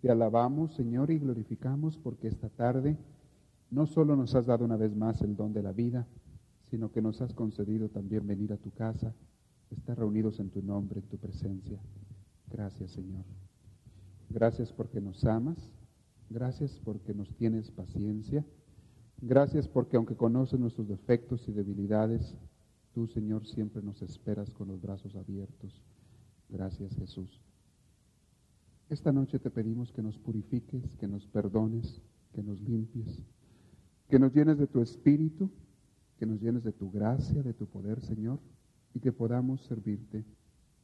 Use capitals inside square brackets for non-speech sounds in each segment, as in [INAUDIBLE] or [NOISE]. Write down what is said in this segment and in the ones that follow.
Te alabamos, Señor, y glorificamos porque esta tarde no solo nos has dado una vez más el don de la vida, sino que nos has concedido también venir a tu casa, estar reunidos en tu nombre, en tu presencia. Gracias, Señor. Gracias porque nos amas. Gracias porque nos tienes paciencia. Gracias porque aunque conoces nuestros defectos y debilidades, tú, Señor, siempre nos esperas con los brazos abiertos. Gracias, Jesús. Esta noche te pedimos que nos purifiques, que nos perdones, que nos limpies, que nos llenes de tu espíritu, que nos llenes de tu gracia, de tu poder, Señor, y que podamos servirte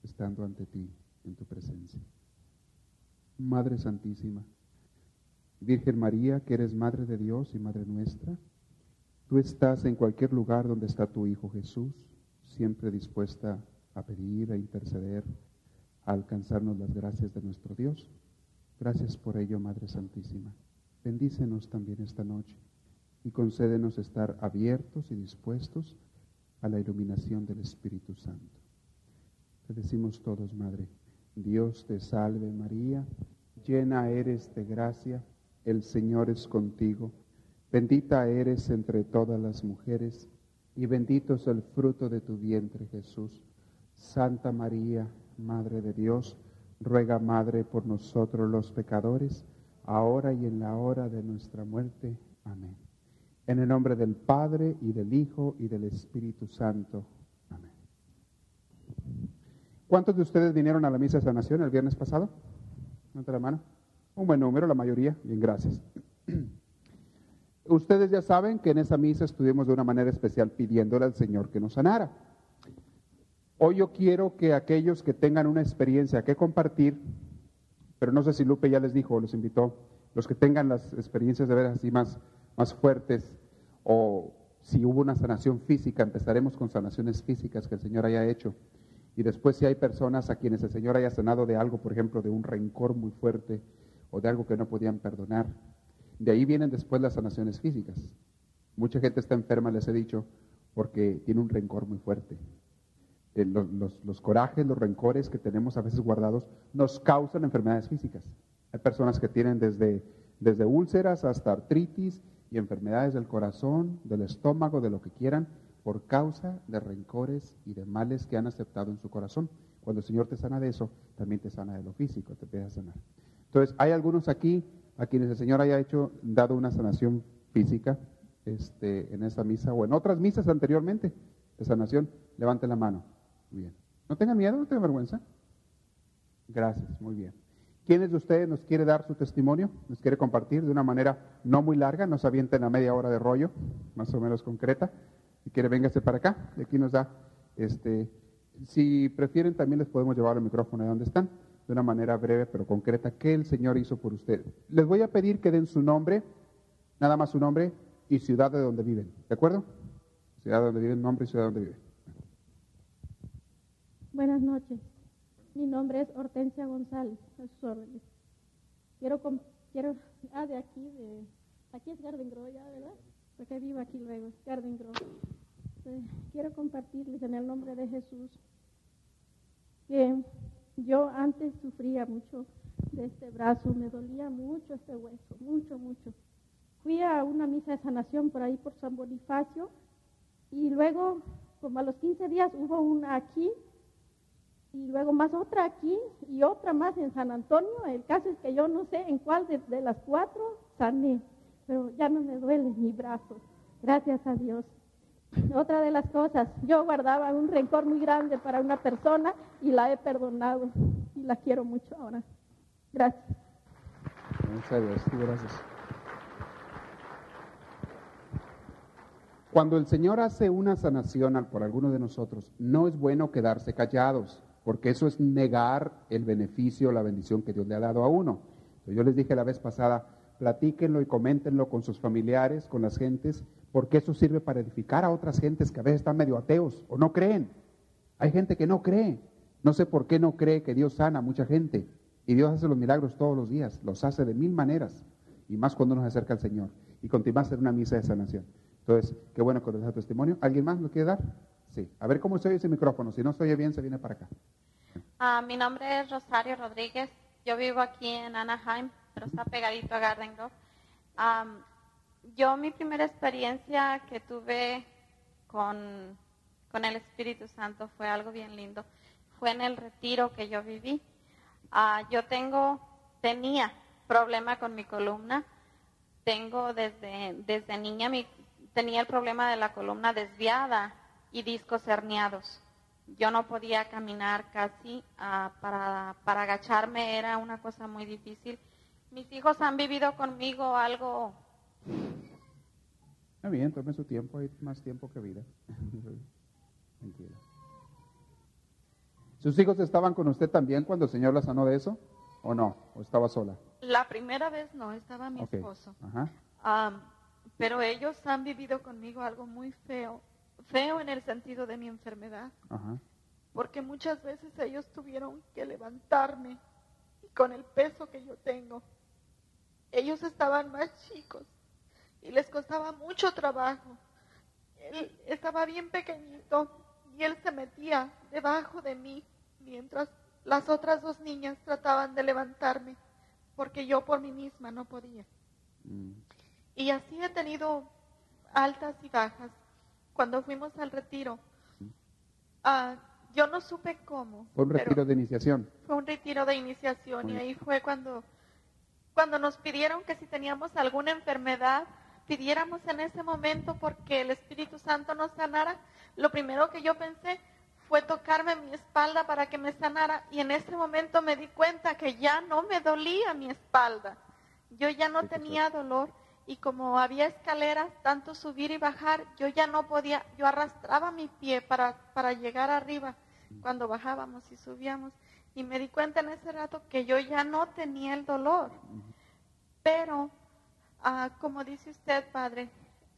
estando ante ti en tu presencia. Madre Santísima, Virgen María, que eres Madre de Dios y Madre nuestra, tú estás en cualquier lugar donde está tu Hijo Jesús, siempre dispuesta a pedir, a interceder, alcanzarnos las gracias de nuestro Dios. Gracias por ello, Madre Santísima. Bendícenos también esta noche y concédenos estar abiertos y dispuestos a la iluminación del Espíritu Santo. Te decimos todos, Madre, Dios te salve María, llena eres de gracia, el Señor es contigo, bendita eres entre todas las mujeres y bendito es el fruto de tu vientre Jesús. Santa María, Madre de Dios, ruega, Madre, por nosotros los pecadores, ahora y en la hora de nuestra muerte. Amén. En el nombre del Padre y del Hijo y del Espíritu Santo. Amén. ¿Cuántos de ustedes vinieron a la misa de sanación el viernes pasado? La mano. Un buen número, la mayoría. Bien, gracias. [CLEARS THROAT] Ustedes ya saben que en esa misa estuvimos de una manera especial pidiéndole al Señor que nos sanara. Hoy yo quiero que aquellos que tengan una experiencia que compartir, pero no sé si Lupe ya les dijo o los invitó, los que tengan las experiencias de ver así más, más fuertes, o si hubo una sanación física, empezaremos con sanaciones físicas que el Señor haya hecho. Y después si hay personas a quienes el Señor haya sanado de algo, por ejemplo, de un rencor muy fuerte o de algo que no podían perdonar. De ahí vienen después las sanaciones físicas. Mucha gente está enferma, les he dicho, porque tiene un rencor muy fuerte. Eh, los, corajes, los rencores que tenemos a veces guardados nos causan enfermedades físicas. Hay personas que tienen desde, desde úlceras hasta artritis y enfermedades del corazón, del estómago, de lo que quieran, por causa de rencores y de males que han aceptado en su corazón. Cuando el Señor te sana de eso, también te sana de lo físico, te empieza a sanar. Entonces, hay algunos aquí a quienes el Señor haya hecho, dado una sanación física este, en esa misa o en otras misas anteriormente de sanación, levante la mano. Bien. No tengan miedo, no tengan vergüenza. Gracias, muy bien. ¿Quiénes de ustedes nos quiere dar su testimonio? ¿Nos quiere compartir de una manera no muy larga? Nos avienten a media hora de rollo, más o menos concreta. Si quiere, véngase para acá. Y aquí nos da, este, si prefieren, también les podemos llevar el micrófono de donde están, de una manera breve pero concreta, ¿qué el Señor hizo por ustedes? Les voy a pedir que den su nombre, nada más su nombre y ciudad de donde viven. ¿De acuerdo? Ciudad de donde viven, nombre y ciudad de donde viven. Buenas noches. Mi nombre es Hortensia González, a sus órdenes. Quiero, quiero, ah, de aquí, de, aquí es Garden Grove ya, ¿verdad? Porque vivo aquí luego, Garden Grove. quiero compartirles en el nombre de Jesús que yo antes sufría mucho de este brazo, me dolía mucho este hueso, mucho, mucho. Fui a una misa de sanación por ahí por San Bonifacio y luego, como a los 15 días, hubo una aquí y luego más otra aquí y otra más en San Antonio. El caso es que yo no sé en cuál de, las cuatro sané, pero ya no me duele mi brazo, gracias a Dios. [LAUGHS] Otra de las cosas, yo guardaba un rencor muy grande para una persona y la he perdonado y la quiero mucho ahora. Gracias. Muchas gracias. Cuando el Señor hace una sanación por alguno de nosotros, no es bueno quedarse callados porque eso es negar el beneficio, la bendición que Dios le ha dado a uno. Yo les dije la vez pasada, platíquenlo y coméntenlo con sus familiares, con las gentes, porque eso sirve para edificar a otras gentes que a veces están medio ateos o no creen. Hay gente que no cree. No sé por qué no cree que Dios sana a mucha gente. Y Dios hace los milagros todos los días, los hace de mil maneras, y más cuando nos acerca al Señor. Y continúa a hacer una misa de sanación. Entonces, qué bueno con ese testimonio. ¿Alguien más lo quiere dar? Sí. A ver cómo se oye ese micrófono. Si no se oye bien, se viene para acá. Ah, mi nombre es Rosario Rodríguez. Yo vivo aquí en Anaheim, pero está pegadito a Garden Grove. yo mi primera experiencia que tuve con, con, el Espíritu Santo fue algo bien lindo. Fue en el retiro que yo viví. Ah, yo tengo, tenía problema con mi columna. Tengo desde, desde niña, mi, tenía el problema de la columna desviada y discos herniados yo no podía caminar casi, ah, para, para agacharme era una cosa muy difícil. Mis hijos han vivido conmigo algo... Está bien, tome su tiempo, hay más tiempo que vida. [LAUGHS] Tranquila. ¿Sus hijos estaban con usted también cuando el Señor la sanó de eso? ¿O no? ¿O estaba sola? La primera vez no, estaba mi esposo. pero ellos han vivido conmigo algo muy feo feo en el sentido de mi enfermedad, porque muchas veces ellos tuvieron que levantarme con el peso que yo tengo. Ellos estaban más chicos y les costaba mucho trabajo. Él estaba bien pequeñito y él se metía debajo de mí mientras las otras dos niñas trataban de levantarme porque yo por mí misma no podía. Mm. Y así he tenido altas y bajas cuando fuimos al retiro, uh, yo no supe cómo. Fue un retiro de iniciación. Fue un retiro de iniciación y ahí fue cuando, cuando nos pidieron que si teníamos alguna enfermedad, pidiéramos en ese momento porque el Espíritu Santo nos sanara. Lo primero que yo pensé fue tocarme mi espalda para que me sanara y en ese momento me di cuenta que ya no me dolía mi espalda. Yo ya no tenía dolor y como había escaleras, tanto subir y bajar, yo ya no podía, yo arrastraba mi pie para, para llegar arriba cuando bajábamos y subíamos. Y me di cuenta en ese rato que yo ya no tenía el dolor. Pero, ah, como dice usted, Padre,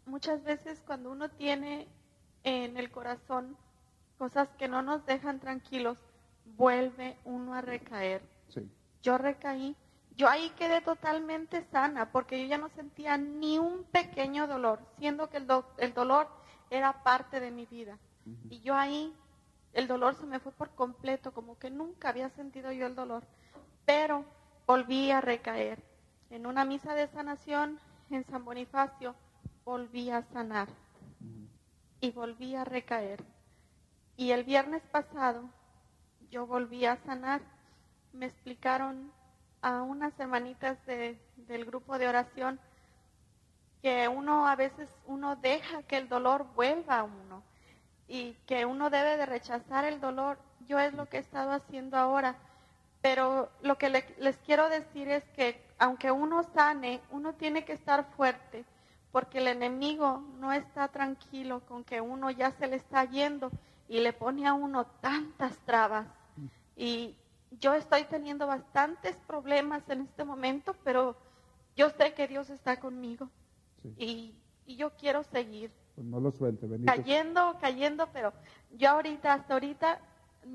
muchas veces cuando uno tiene en el corazón cosas que no nos dejan tranquilos, vuelve uno a recaer. Yo recaí yo ahí quedé totalmente sana porque yo ya no sentía ni un pequeño dolor, siendo que el, el dolor era parte de mi vida. Y yo ahí, el dolor se me fue por completo, como que nunca había sentido yo el dolor. Pero volví a recaer. En una misa de sanación en San Bonifacio, volví a sanar. Y volví a recaer. Y el viernes pasado, yo volví a sanar. Me explicaron a unas semanitas del grupo de oración que uno a veces uno deja que el dolor vuelva a uno y que uno debe de rechazar el dolor. Yo es lo que he estado haciendo ahora, pero lo que les quiero decir es que aunque uno sane, uno tiene que estar fuerte, porque el enemigo no está tranquilo con que uno ya se le está yendo y le pone a uno tantas trabas. Y, yo estoy teniendo bastantes problemas en este momento, pero yo sé que Dios está conmigo y, yo quiero seguir. Pues no lo suelte, Cayendo, cayendo, pero yo ahorita, hasta ahorita,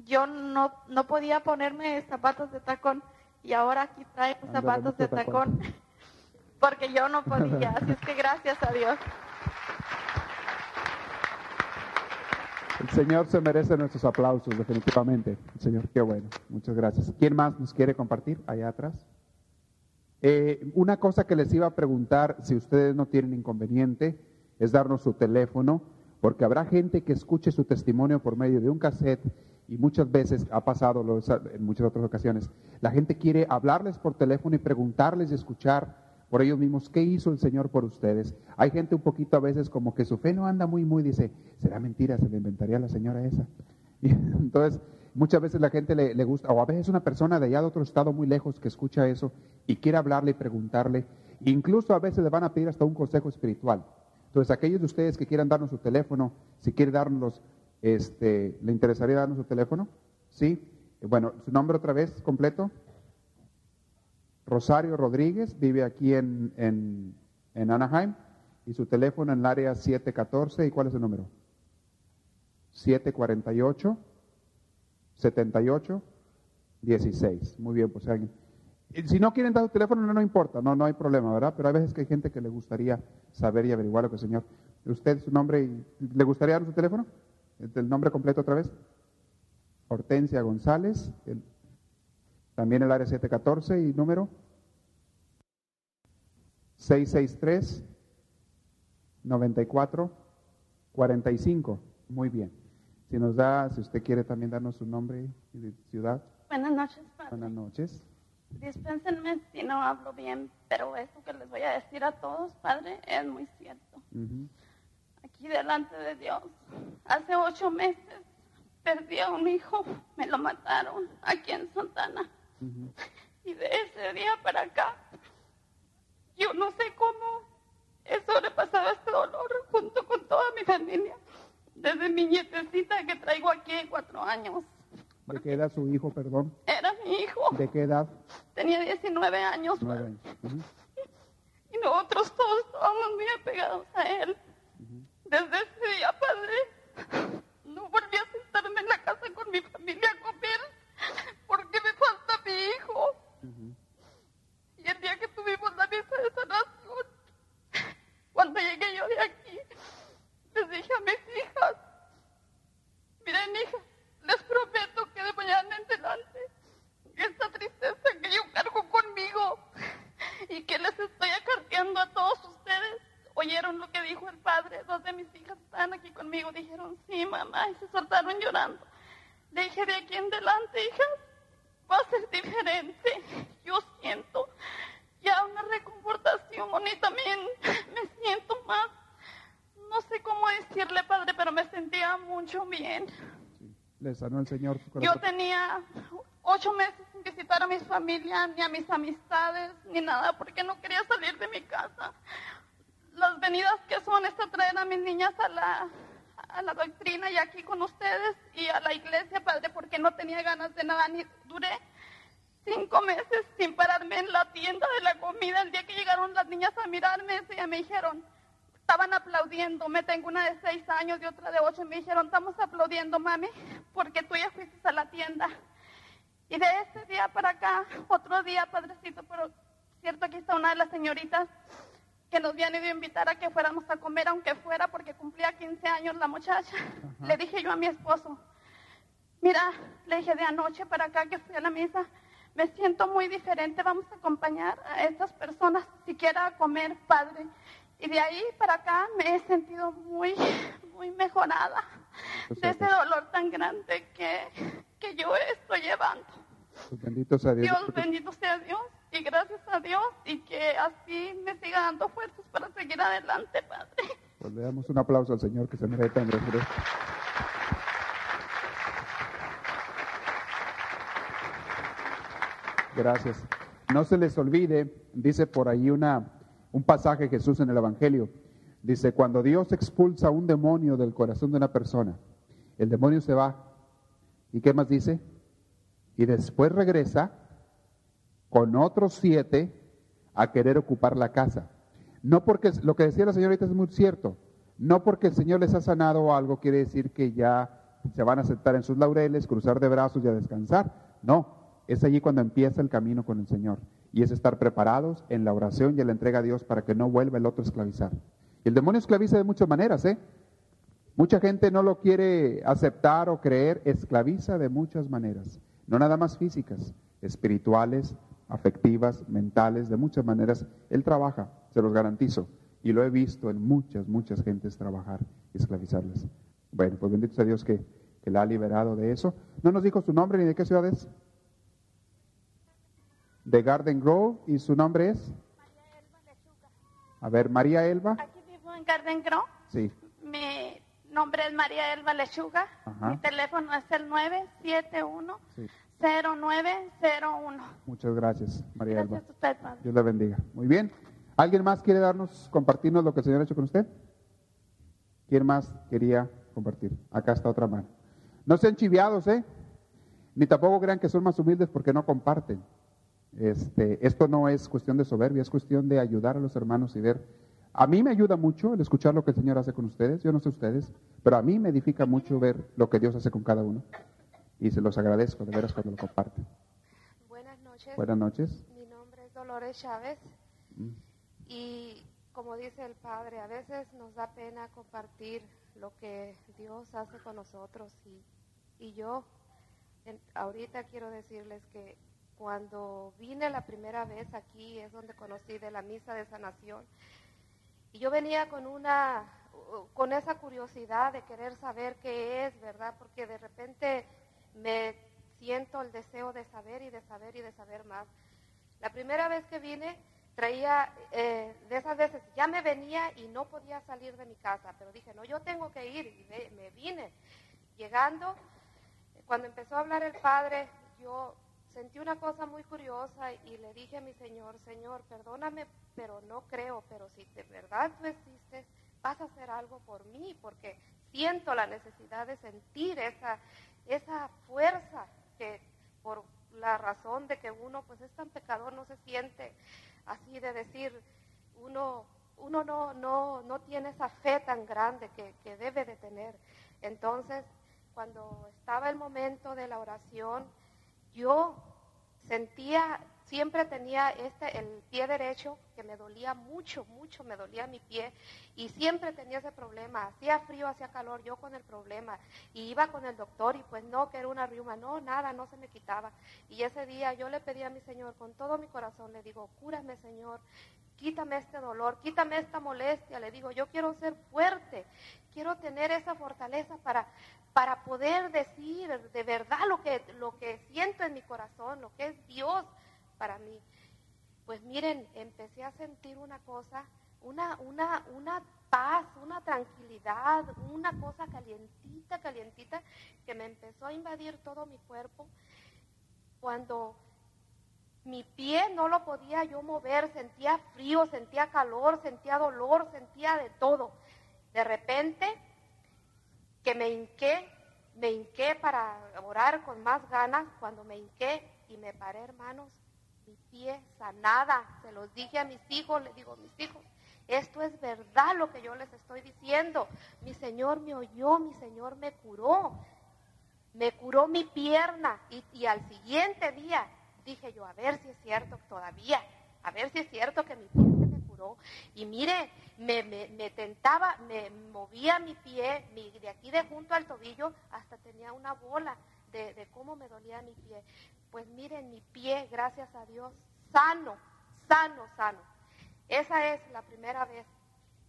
yo no, no podía ponerme zapatos de tacón y ahora aquí traigo zapatos de tacón, tacón [LAUGHS] porque yo no podía. Así es que gracias a Dios. El Señor se merece nuestros aplausos, definitivamente. Señor, qué bueno. Muchas gracias. ¿Quién más nos quiere compartir allá atrás? Eh, una cosa que les iba a preguntar, si ustedes no tienen inconveniente, es darnos su teléfono, porque habrá gente que escuche su testimonio por medio de un cassette y muchas veces ha pasado en muchas otras ocasiones. La gente quiere hablarles por teléfono y preguntarles y escuchar por ellos mismos, ¿qué hizo el Señor por ustedes? Hay gente un poquito a veces como que su fe no anda muy, muy, dice, será mentira, se le inventaría a la señora esa. [LAUGHS] Y entonces, muchas veces la gente le, gusta, o a veces una persona de allá de otro estado muy lejos que escucha eso y quiere hablarle y preguntarle, incluso a veces le van a pedir hasta un consejo espiritual. Entonces, aquellos de ustedes que quieran darnos su teléfono, si quiere darnos, este, ¿le interesaría darnos su teléfono? Sí. Bueno, su nombre otra vez completo. Rosario Rodríguez, vive aquí en, Anaheim y su teléfono en el área 714. ¿Y cuál es el número? 748 78 16. Muy bien, pues alguien. Y Si no quieren dar su teléfono, no, no importa, no, no hay problema, ¿verdad? Pero hay veces que hay gente que le gustaría saber y averiguar lo que Señor. ¿Usted su nombre le gustaría dar su teléfono? ¿El, el nombre completo otra vez? Hortensia González, el- también el área 714 y número 663 94 45. Muy bien. Si nos da, si usted quiere también darnos su nombre y ciudad. Buenas noches, padre. Buenas noches. Dispénsenme si no hablo bien, pero esto que les voy a decir a todos, padre, es muy cierto. Aquí delante de Dios, hace ocho meses perdí a un hijo, me lo mataron aquí en Santana. [LAUGHS] Y de ese día para acá, yo no sé cómo he sobrepasado este dolor junto con toda mi familia. Desde mi nietecita que traigo aquí cuatro años. ¿De qué edad su hijo, perdón? Era mi hijo. ¿De qué edad? Tenía 19 años. Y nosotros todos estábamos muy apegados a él. Desde ese día, padre, no volví a sentarme en la casa con mi familia a comer hijo. Y el día que tuvimos la misa de sanación, cuando llegué yo de aquí, les dije a mis hijas, miren hijas, les prometo que de mañana en adelante, esta tristeza que yo cargo conmigo y que les estoy acarreando a todos ustedes, oyeron lo que dijo el padre, dos de mis hijas están aquí conmigo, dijeron, sí mamá, y se soltaron llorando. Le dije, de aquí en adelante, hijas, va a ser diferente. Yo siento ya una reconfortación y también me siento más, no sé cómo decirle, padre, pero me sentía mucho bien. Sí. Le sanó el Señor Yo tenía ocho meses sin visitar a mi familia, ni a mis amistades, ni nada, porque no quería salir de mi casa. Las venidas que son es traer a mis niñas a la, a la doctrina y aquí con ustedes y a la iglesia, padre, porque no tenía ganas de nada, ni duré cinco meses sin pararme en la tienda de la comida. El día que llegaron las niñas a mirarme, ese me dijeron, estaban aplaudiendo, me tengo una de seis años y otra de ocho, me dijeron, estamos aplaudiendo, mami, porque tú ya fuiste a la tienda. Y de ese día para acá, otro día, padrecito, pero cierto, aquí está una de las señoritas que nos habían ido a invitar a que fuéramos a comer, aunque fuera porque cumplía 15 años la muchacha. Le dije yo a mi esposo, mira, le dije de anoche para acá que fui a la misa, me siento muy diferente, vamos a acompañar a estas personas siquiera a comer, padre. Y de ahí para acá me he sentido muy, muy mejorada de ese dolor tan grande que, que yo estoy llevando. Pues bendito sea Dios. Dios bendito sea Dios y gracias a Dios y que así me siga dando fuerzas para seguir adelante, Padre. Pues le damos un aplauso al Señor que se merece recibir esto. Gracias. No se les olvide, dice por ahí una, un pasaje Jesús en el Evangelio. Dice, cuando Dios expulsa un demonio del corazón de una persona, el demonio se va. ¿Y qué más dice? Y después regresa con otros siete a querer ocupar la casa. No porque lo que decía la señorita es muy cierto. No porque el Señor les ha sanado algo quiere decir que ya se van a sentar en sus laureles, cruzar de brazos y a descansar. No, es allí cuando empieza el camino con el Señor. Y es estar preparados en la oración y en la entrega a Dios para que no vuelva el otro a esclavizar. Y el demonio esclaviza de muchas maneras, ¿eh? Mucha gente no lo quiere aceptar o creer, esclaviza de muchas maneras. No nada más físicas, espirituales, afectivas, mentales, de muchas maneras. Él trabaja, se los garantizo. Y lo he visto en muchas, muchas gentes trabajar y esclavizarlas. Bueno, pues bendito sea Dios que, que la ha liberado de eso. No nos dijo su nombre ni de qué ciudad es. De Garden Grove y su nombre es. A ver, María Elba. Aquí vivo en Garden Grove. Sí. Mi nombre es María Elba Lechuga. Ajá. Mi teléfono es el 971 Sí. 0901. Muchas gracias, María Elba. Gracias a usted, Padre. Dios la bendiga. Muy bien. ¿Alguien más quiere darnos, compartirnos lo que el Señor ha hecho con usted? ¿Quién más quería compartir? Acá está otra mano. No sean chiviados, ¿eh? Ni tampoco crean que son más humildes porque no comparten. Este, esto no es cuestión de soberbia, es cuestión de ayudar a los hermanos y ver. A mí me ayuda mucho el escuchar lo que el Señor hace con ustedes, yo no sé ustedes, pero a mí me edifica mucho ver lo que Dios hace con cada uno. Y se los agradezco de veras cuando lo comparten. Buenas noches. Buenas noches. Mi nombre es Dolores Chávez. Mm. Y como dice el Padre, a veces nos da pena compartir lo que Dios hace con nosotros. Y, y yo en- ahorita quiero decirles que cuando vine la primera vez aquí es donde conocí de la misa de sanación. Y yo venía con una, con esa curiosidad de querer saber qué es, ¿verdad? Porque de repente me siento el deseo de saber y de saber y de saber más. La primera vez que vine traía eh, de esas veces, ya me venía y no podía salir de mi casa, pero dije, no, yo tengo que ir y ve- me vine. Llegando, cuando empezó a hablar el Padre, yo sentí una cosa muy curiosa y le dije a mi Señor, Señor, perdóname, pero no creo, pero si de verdad tú existes, vas a hacer algo por mí, porque siento la necesidad de sentir esa, esa fuerza que por la razón de que uno pues es tan pecador no se siente así de decir uno uno no no no tiene esa fe tan grande que, que debe de tener. Entonces cuando estaba el momento de la oración yo sentía siempre tenía este el pie derecho que me dolía mucho mucho me dolía mi pie y siempre tenía ese problema hacía frío hacía calor yo con el problema y iba con el doctor y pues no que era una riuma no nada no se me quitaba y ese día yo le pedí a mi señor con todo mi corazón le digo cúrame señor quítame este dolor, quítame esta molestia. Le digo, yo quiero ser fuerte, quiero tener esa fortaleza para, para poder decir de verdad lo que, lo que siento en mi corazón, lo que es Dios para mí. Pues miren, empecé a sentir una cosa, una, una, una paz, una tranquilidad, una cosa calientita, calientita, que me empezó a invadir todo mi cuerpo. Cuando mi pie no lo podía yo mover, sentía frío, sentía calor, sentía dolor, sentía de todo. De repente, que me hinqué, me hinqué para orar con más ganas, cuando me hinqué y me paré, hermanos, mi pie sanada, se los dije a mis hijos, les digo, mis hijos, esto es verdad lo que yo les estoy diciendo. Mi Señor me oyó, mi Señor me curó, me curó mi pierna y, al siguiente día dije yo, a ver si es cierto todavía, a ver si es cierto que mi pie se me curó. Y mire, me, me, me tentaba, me movía mi pie, de aquí de junto al tobillo, hasta tenía una bola de, de cómo me dolía mi pie. Pues miren, mi pie, gracias a Dios, sano, sano, sano. Esa es la primera vez.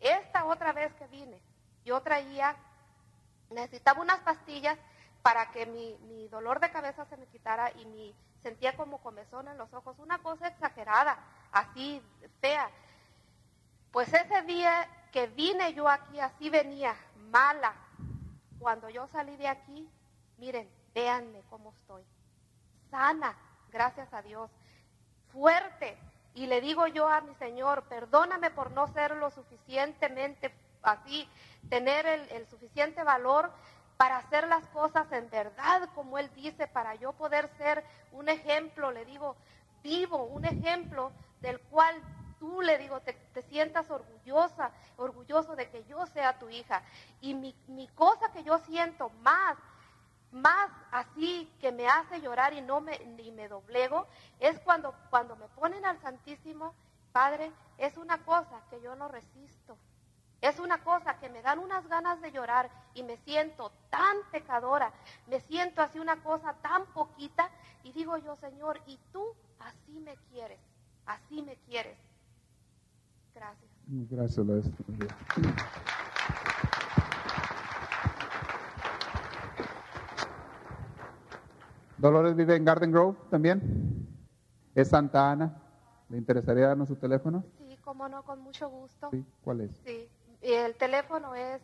Esta otra vez que vine, yo traía, necesitaba unas pastillas para que mi, mi dolor de cabeza se me quitara y mi sentía como comezón en los ojos, una cosa exagerada, así fea. Pues ese día que vine yo aquí, así venía, mala. Cuando yo salí de aquí, miren, véanme cómo estoy. Sana, gracias a Dios. Fuerte. Y le digo yo a mi Señor, perdóname por no ser lo suficientemente así, tener el, suficiente valor para hacer las cosas en verdad como Él dice, para yo poder ser un ejemplo, le digo, vivo, un ejemplo del cual tú, le digo, te, sientas orgullosa, orgulloso de que yo sea tu hija. Y mi cosa que yo siento más, más así que me hace llorar y no me, ni me doblego, es cuando, cuando me ponen al Santísimo, Padre, es una cosa que yo no resisto. Es una cosa que me dan unas ganas de llorar y me siento tan pecadora, me siento así una cosa tan poquita y digo yo, Señor, y tú así me quieres, así me quieres. Gracias. Gracias, Lourdes. Dolores vive en Garden Grove también. Es Santa Ana. ¿Le interesaría darnos su teléfono? Sí, cómo no, con mucho gusto. Sí, ¿cuál es? Sí, el teléfono es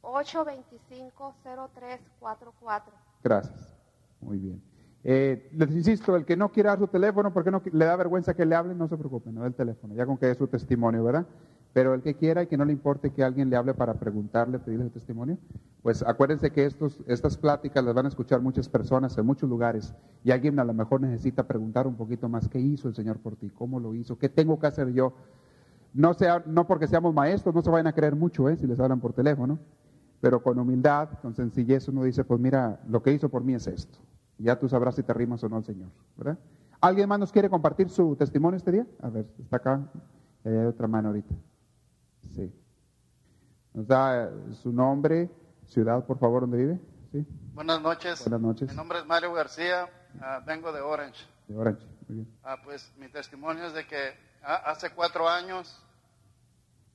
825-0344. Gracias. Muy bien. Eh, les insisto, el que no quiera dar su teléfono, porque no le da vergüenza que le hablen, no se preocupe, no el teléfono, ya con que dé su testimonio, ¿verdad? Pero el que quiera y que no le importe que alguien le hable para preguntarle, pedirle su testimonio, pues acuérdense que estos, estas pláticas las van a escuchar muchas personas en muchos lugares y alguien a lo mejor necesita preguntar un poquito más qué hizo el Señor por ti, cómo lo hizo, qué tengo que hacer yo. No, sea, no porque seamos maestros, no se vayan a creer mucho ¿eh? si les hablan por teléfono, pero con humildad, con sencillez uno dice, pues mira, lo que hizo por mí es esto. Ya tú sabrás si te rimas o no al Señor, ¿verdad? ¿Alguien más nos quiere compartir su testimonio este día? A ver, está acá, hay otra mano ahorita. Sí. Nos da eh, su nombre, ciudad, por favor, donde vive. Sí. Buenas noches. Buenas noches. Mi nombre es Mario García, ah, vengo de Orange. De Orange. Muy bien. Ah, pues mi testimonio es de que ah, hace cuatro años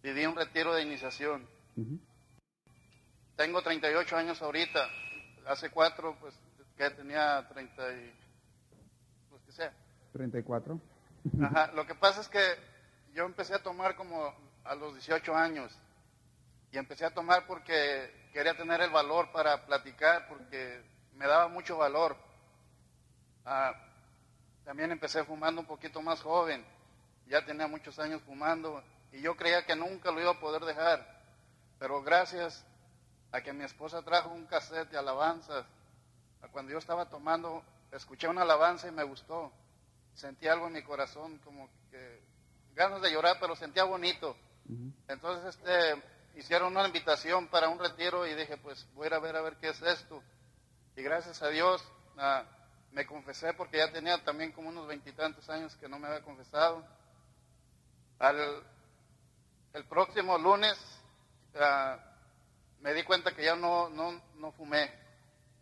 viví un retiro de iniciación. Ujú. Tengo 38 años ahorita. Hace cuatro, pues que tenía 30 y... pues que sea. 34. Ajá, lo que pasa es que yo empecé a tomar como a los 18 años y empecé a tomar porque quería tener el valor para platicar, porque me daba mucho valor. Ah, también empecé fumando un poquito más joven, ya tenía muchos años fumando y yo creía que nunca lo iba a poder dejar, pero gracias a que mi esposa trajo un cassette de alabanzas, cuando yo estaba tomando, escuché una alabanza y me gustó sentí algo en mi corazón, como que ganas de llorar, pero sentía bonito. Entonces este, hicieron una invitación para un retiro y dije, pues voy a ir a ver a ver qué es esto. Y gracias a Dios ah, me confesé porque ya tenía también como unos veintitantos años que no me había confesado. Al, el próximo lunes ah, me di cuenta que ya no, no, no fumé.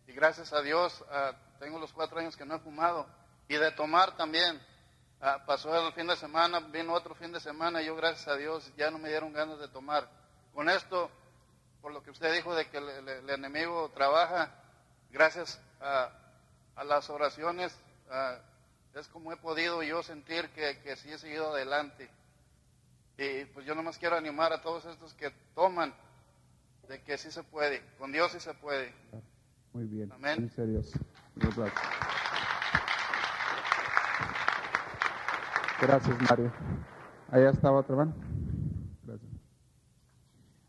Y gracias a Dios ah, tengo los cuatro años que no he fumado y de tomar también. Ah, pasó el fin de semana, vino otro fin de semana y yo gracias a Dios ya no me dieron ganas de tomar. Con esto, por lo que usted dijo de que el, el- el enemigo trabaja, gracias a, a las oraciones, ah, es como he podido yo sentir que, que sí he seguido adelante. Y pues yo nomás quiero animar a todos estos que toman de que sí se puede, con Dios sí se puede. Muy bien. Amén. A Dios. Gracias. Mario. Allá estaba otra mano. Gracias.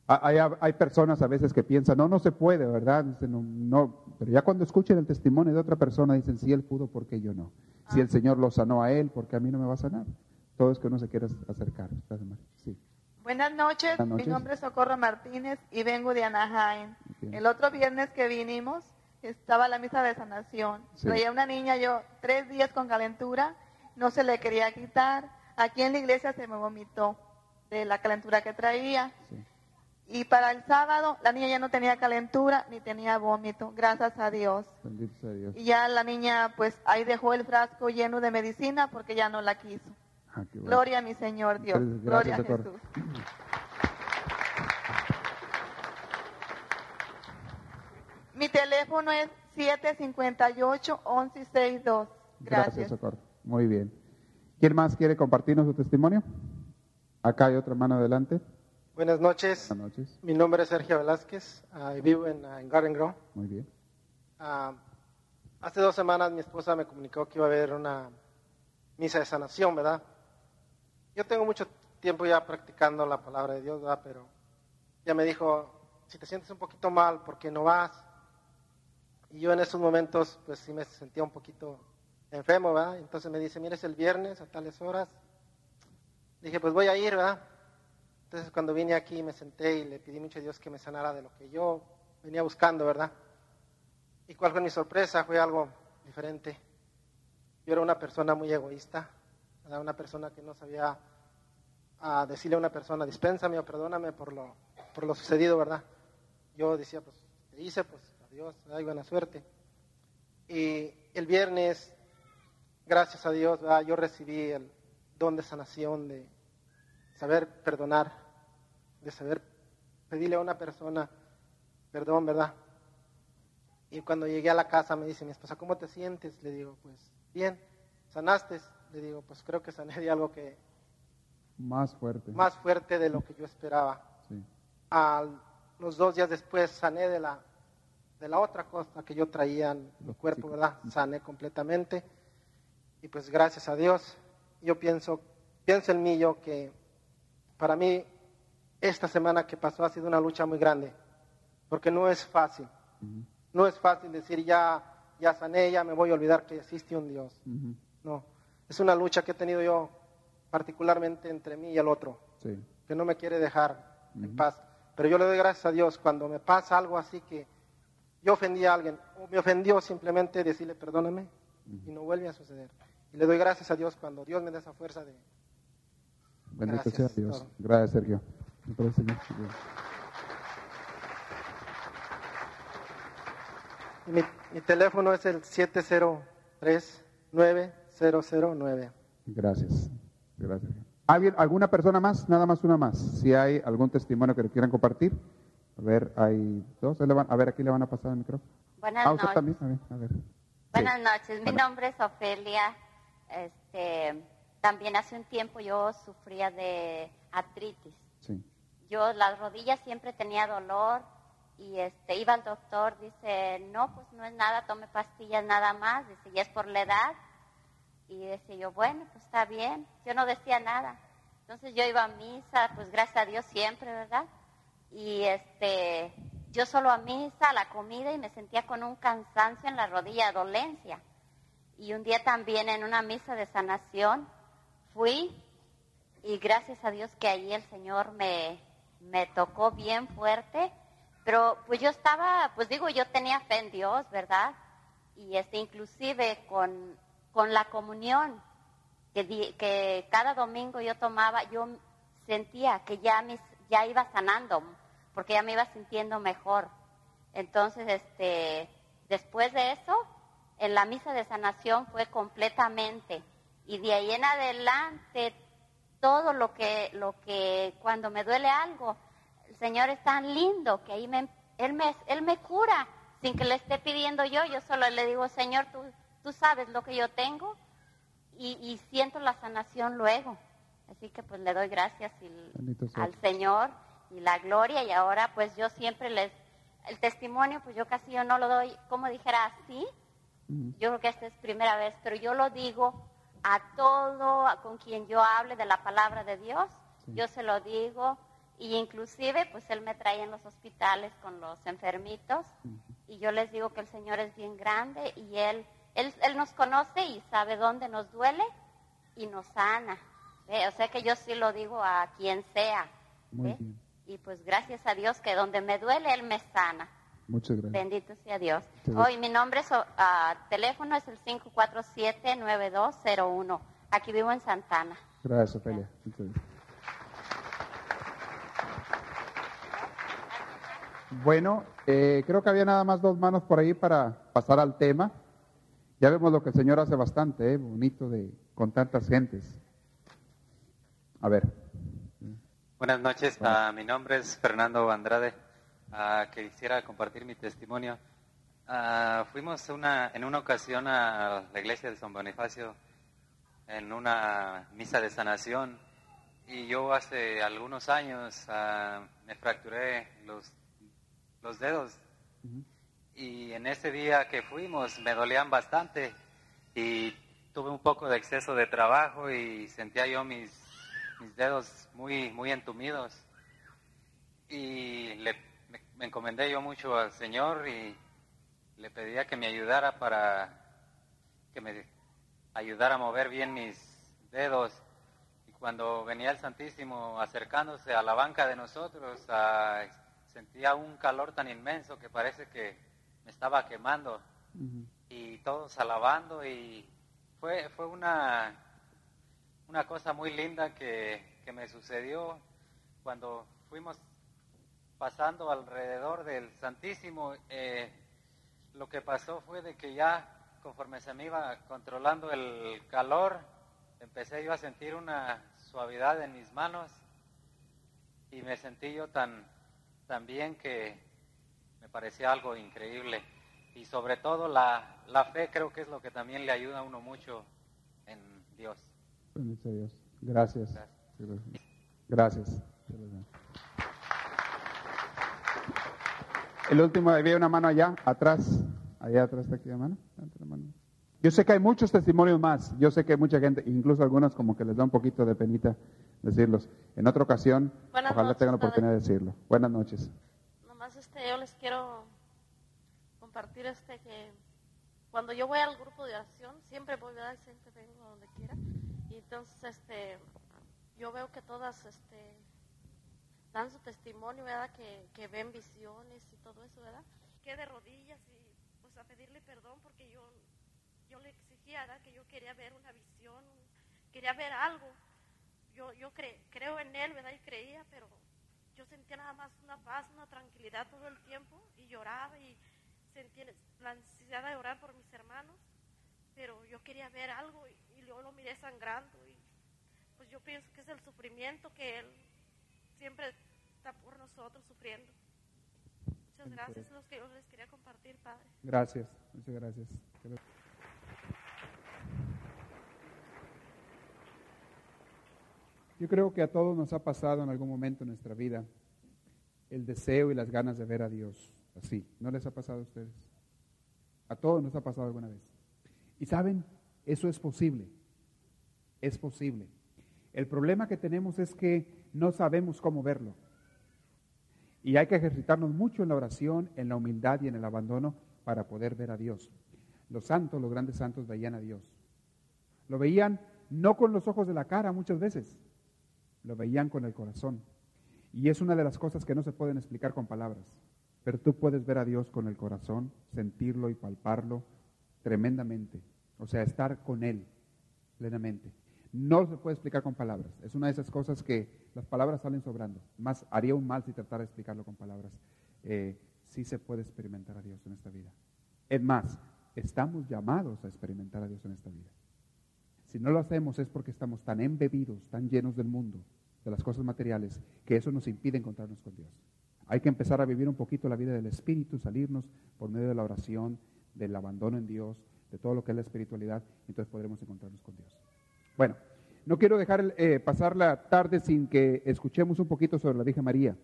Ah, Hay, hay personas a veces que piensan, no, no se puede, ¿verdad? Dicen, no, no. Pero ya cuando escuchen el testimonio de otra persona, dicen, si él pudo, ¿por qué yo no? Si el Señor lo sanó a él, ¿por qué a mí no me va a sanar? Todo es que uno se quiere acercar. Gracias, Mario. Sí. Buenas noches. Buenas noches. mi nombre es Socorro Martínez y vengo de Anaheim. Bien. El otro viernes que vinimos estaba la misa de sanación. Sí. Traía una niña yo tres días con calentura, no se le quería quitar. Aquí en la iglesia se me vomitó de la calentura que traía. Sí. Y para el sábado la niña ya no tenía calentura ni tenía vómito, gracias a Dios. Bendito sea Dios. Y ya la niña pues ahí dejó el frasco lleno de medicina porque ya no la quiso. Ah, bueno. Gloria a mi Señor Dios. Gracias, Gloria a. Jesús. Mi teléfono es 758-1162. Gracias, Gracias. Socorro. Muy bien. ¿Quién más quiere compartirnos su testimonio? Acá hay otra mano adelante. Buenas noches. Buenas noches. Mi nombre es Sergio Velázquez. ah, y vivo en, ah, en Garden Grove. Muy bien. Ah, hace dos semanas mi esposa me comunicó que iba a haber una misa de sanación, ¿verdad? Yo tengo mucho tiempo ya practicando la palabra de Dios, ¿verdad? Pero ella me dijo, si te sientes un poquito mal, ¿por qué no vas? Y yo en esos momentos, pues sí me sentía un poquito enfermo, ¿verdad? Entonces me dice, mira, es el viernes a tales horas. Dije, pues voy a ir, ¿verdad? Entonces cuando vine aquí me senté y le pedí mucho a Dios que me sanara de lo que yo venía buscando, ¿verdad? ¿Y cuál fue mi sorpresa? Fue algo diferente. Yo era una persona muy egoísta, ¿verdad? una persona que no sabía ah, decirle a una persona, dispénsame o perdóname por lo, por lo sucedido, ¿verdad? Yo decía, pues, te hice, pues, adiós, hay buena suerte. Y el viernes, gracias a Dios, ¿verdad? yo recibí el don de sanación, de saber perdonar, de saber pedirle a una persona perdón, ¿verdad? Y cuando llegué a la casa me dice mi esposa, ¿cómo te sientes? Le digo, pues bien, ¿sanaste? Le digo, pues creo que sané de algo que Más fuerte. más fuerte de lo que yo esperaba. Sí. A los dos días después sané de la, de la otra cosa que yo traía en mi cuerpo. ¿verdad? Sané completamente. Y pues gracias a Dios, yo pienso, pienso en mí yo que para mí esta semana que pasó ha sido una lucha muy grande, porque no es fácil. No es fácil decir ya, ya sané, ya me voy a olvidar que existe un Dios. No, es una lucha que he tenido yo particularmente entre mí y el otro, Sí. que no me quiere dejar en paz. Pero yo le doy gracias a Dios cuando me pasa algo así que yo ofendí a alguien, o me ofendió simplemente decirle perdóname y no vuelve a suceder. Y le doy gracias a Dios cuando Dios me da esa fuerza de... Bendito Gracias, sea Dios. todo. Gracias, Sergio. Y Mi, mi teléfono es el 703-9009. Gracias. Gracias. ¿Alguien, ¿Alguna persona más? Nada más una más. Si hay algún testimonio que quieran compartir. A ver, hay dos. A ver, aquí le van a pasar el micrófono. Buenas Ah, usted noches. también. A ver, a ver. Buenas Sí. noches. Mi nombre es Ofelia. Este, también hace un tiempo yo sufría de artritis. Sí. Yo las rodillas siempre tenía dolor y este iba al doctor, dice, "No, pues no es nada, tome pastillas nada más." Dice, "Ya es por la edad." Y decía yo, "Bueno, pues está bien." Yo no decía nada. Entonces yo iba a misa, pues gracias a Dios siempre, ¿verdad? y este yo solo a misa, a la comida y me sentía con un cansancio en la rodilla, dolencia. Y un día también en una misa de sanación fui y gracias a Dios que ahí el Señor me, me tocó bien fuerte, pero pues yo estaba, pues digo, yo tenía fe en Dios, ¿verdad? Y este inclusive con, con la comunión que, di- que cada domingo yo tomaba, yo sentía que ya mis, ya iba sanando, porque ya me iba sintiendo mejor. Entonces, este, después de eso, en la misa de sanación fue completamente. Y de ahí en adelante, todo lo que, lo que, cuando me duele algo, el Señor es tan lindo que ahí me, Él me, Él me cura sin que le esté pidiendo yo. Yo solo le digo, Señor, tú, tú sabes lo que yo tengo y, y siento la sanación luego. Así que pues le doy gracias y- al Señor y la gloria y ahora pues yo siempre les, el testimonio pues yo casi yo no lo doy, como dijera así. Yo creo que esta es primera vez, pero yo lo digo a todo a con quien yo hable de la palabra de Dios, yo se lo digo y inclusive pues él me trae en los hospitales con los enfermitos y yo les digo que el Señor es bien grande y él, él, él nos conoce y sabe dónde nos duele y nos sana. ¿ve? O sea que yo sí lo digo a quien sea. Bien. Y pues gracias a Dios que donde me duele, Él me sana. Muchas gracias. Bendito sea Dios. Hoy mi nombre es, ah, teléfono es el 547-9201. Aquí vivo en Santana. Gracias, Ofelia. Muchas gracias. Bueno, eh, creo que había nada más dos manos por ahí para pasar al tema. Ya vemos lo que el Señor hace bastante, eh, bonito de con tantas gentes. A ver, Buenas noches, ah, mi nombre es Fernando Andrade. Ah, quisiera compartir mi testimonio. Ah, fuimos una, en una ocasión a la iglesia de San Bonifacio en una misa de sanación y yo hace algunos años ah, me fracturé los, los dedos y en ese día que fuimos me dolían bastante y tuve un poco de exceso de trabajo y sentía yo mis, mis dedos muy, muy entumidos. Y le, me, me encomendé yo mucho al Señor y le pedía que me ayudara para que me ayudara a mover bien mis dedos. Y cuando venía el Santísimo acercándose a la banca de nosotros, ah, sentía un calor tan inmenso que parece que me estaba quemando. Y todos alabando y fue, fue una, una cosa muy linda que, que me sucedió. Cuando fuimos pasando alrededor del Santísimo. eh, lo que pasó fue de que ya conforme se me iba controlando el calor, empecé yo a sentir una suavidad en mis manos y me sentí yo tan, tan bien que me parecía algo increíble. Y sobre todo la, la fe creo que es lo que también le ayuda a uno mucho en Dios. Gracias. Gracias. El último, había una mano allá, atrás. Allá atrás está aquí la mano. Yo sé que hay muchos testimonios más. Yo sé que hay mucha gente, incluso algunos como que les da un poquito de penita decirlos. En otra ocasión, Buenas ojalá noches, tengan la padre. oportunidad de decirlo. Buenas noches. Nomás este, yo les quiero compartir este que cuando yo voy al grupo de oración, siempre voy, ¿verdad? Siempre vengo a donde quiera. Y entonces este, yo veo que todas este, dan su testimonio, ¿verdad? Que, que ven visiones y todo eso, ¿verdad? Que de rodillas y pues a pedirle perdón porque yo, yo le exigía, ¿verdad? Que yo quería ver una visión, quería ver algo. Yo, yo cre- creo en él, ¿verdad? Y creía, pero yo sentía nada más una paz, una tranquilidad todo el tiempo y lloraba y sentía la necesidad de orar por mis hermanos, pero yo quería ver algo y, y luego lo miré sangrando y pues yo pienso que es el sufrimiento que él siempre está por nosotros sufriendo. Muchas gracias, es lo que yo les quería compartir, Padre. Gracias, muchas gracias. Yo creo que a todos nos ha pasado en algún momento en nuestra vida el deseo y las ganas de ver a Dios así. ¿No les ha pasado a ustedes? A todos nos ha pasado alguna vez. Y saben, eso es posible. Es posible. El problema que tenemos es que no sabemos cómo verlo. Y hay que ejercitarnos mucho en la oración, en la humildad y en el abandono para poder ver a Dios. Los santos, los grandes santos veían a Dios. Lo veían no con los ojos de la cara muchas veces, lo veían con el corazón. Y es una de las cosas que no se pueden explicar con palabras. Pero tú puedes ver a Dios con el corazón, sentirlo y palparlo tremendamente. O sea, estar con Él plenamente. No se puede explicar con palabras. Es una de esas cosas que las palabras salen sobrando. Más haría un mal si tratara de explicarlo con palabras. Eh, sí se puede experimentar a Dios en esta vida. Es más, estamos llamados a experimentar a Dios en esta vida. Si no lo hacemos es porque estamos tan embebidos, tan llenos del mundo, de las cosas materiales, que eso nos impide encontrarnos con Dios. Hay que empezar a vivir un poquito la vida del Espíritu, salirnos por medio de la oración, del abandono en Dios, de todo lo que es la espiritualidad, entonces podremos encontrarnos con Dios. Bueno, no quiero dejar eh, pasar la tarde sin que escuchemos un poquito sobre la Virgen María.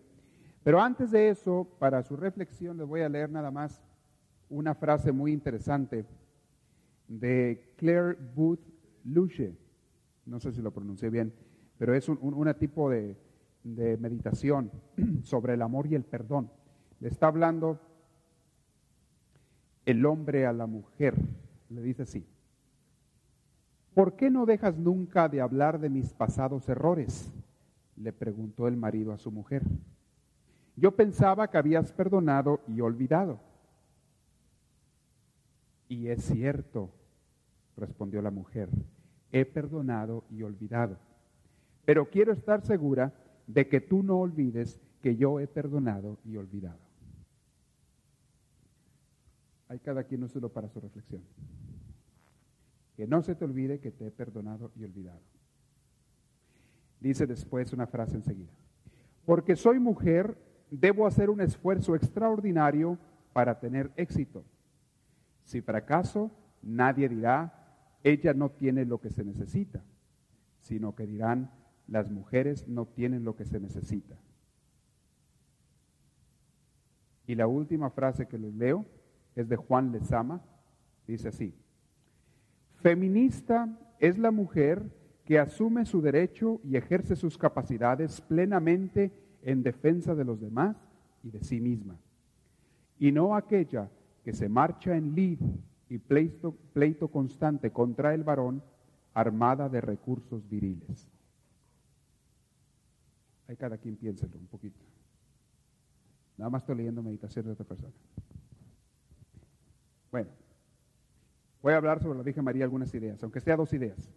Pero antes de eso, para su reflexión, les voy a leer nada más una frase muy interesante de Claire Booth Luce. No sé si lo pronuncié bien, pero es un, un una tipo de, de meditación [CLEARS THROAT] sobre el amor y el perdón. Le está hablando el hombre a la mujer. Le dice así. ¿Por qué no dejas nunca de hablar de mis pasados errores? Le preguntó el marido a su mujer. Yo pensaba que habías perdonado y olvidado. Y es cierto, respondió la mujer, he perdonado y olvidado. Pero quiero estar segura de que tú no olvides que yo he perdonado y olvidado. Hay cada quien úselo para su reflexión. Que no se te olvide que te he perdonado y olvidado. Dice después una frase enseguida. Porque soy mujer, debo hacer un esfuerzo extraordinario para tener éxito. Si fracaso, nadie dirá, ella no tiene lo que se necesita, sino que dirán, las mujeres no tienen lo que se necesita. Y la última frase que les leo es de Juan Lezama, dice así, feminista es la mujer que asume su derecho y ejerce sus capacidades plenamente en defensa de los demás y de sí misma, y no aquella que se marcha en lid y pleito, pleito constante contra el varón armada de recursos viriles. Hay cada quien piénselo un poquito. Nada más estoy leyendo meditaciones de otra persona. Bueno, voy a hablar sobre la Virgen María algunas ideas, aunque sea dos ideas.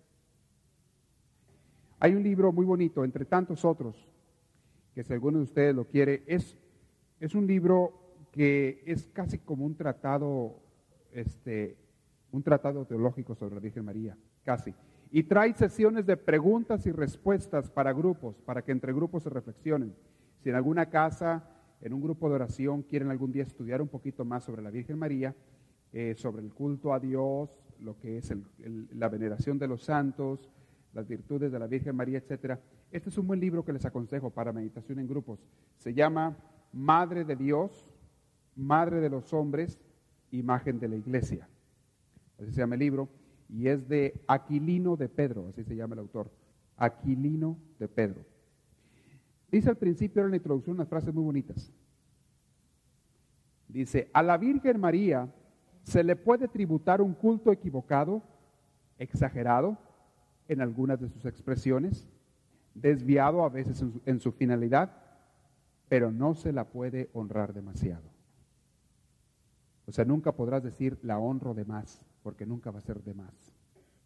Hay un libro muy bonito, entre tantos otros, que si alguno de ustedes lo quiere, es, es un libro que es casi como un tratado, este, un tratado teológico sobre la Virgen María, casi. Y trae sesiones de preguntas y respuestas para grupos, para que entre grupos se reflexionen. Si en alguna casa, en un grupo de oración, quieren algún día estudiar un poquito más sobre la Virgen María, eh, sobre el culto a Dios, lo que es la veneración de los santos, las virtudes de la Virgen María, etcétera. Este es un buen libro que les aconsejo para meditación en grupos. Se llama Madre de Dios, Madre de los Hombres, Imagen de la Iglesia. así se llama el libro, y es de Aquilino de Pedro, así se llama el autor, Aquilino de Pedro. Dice al principio en la introducción unas frases muy bonitas. Dice, a la Virgen María se le puede tributar un culto equivocado, exagerado en algunas de sus expresiones, desviado a veces en su, finalidad, pero no se la puede honrar demasiado. O sea, nunca podrás decir la honro de más, porque nunca va a ser de más.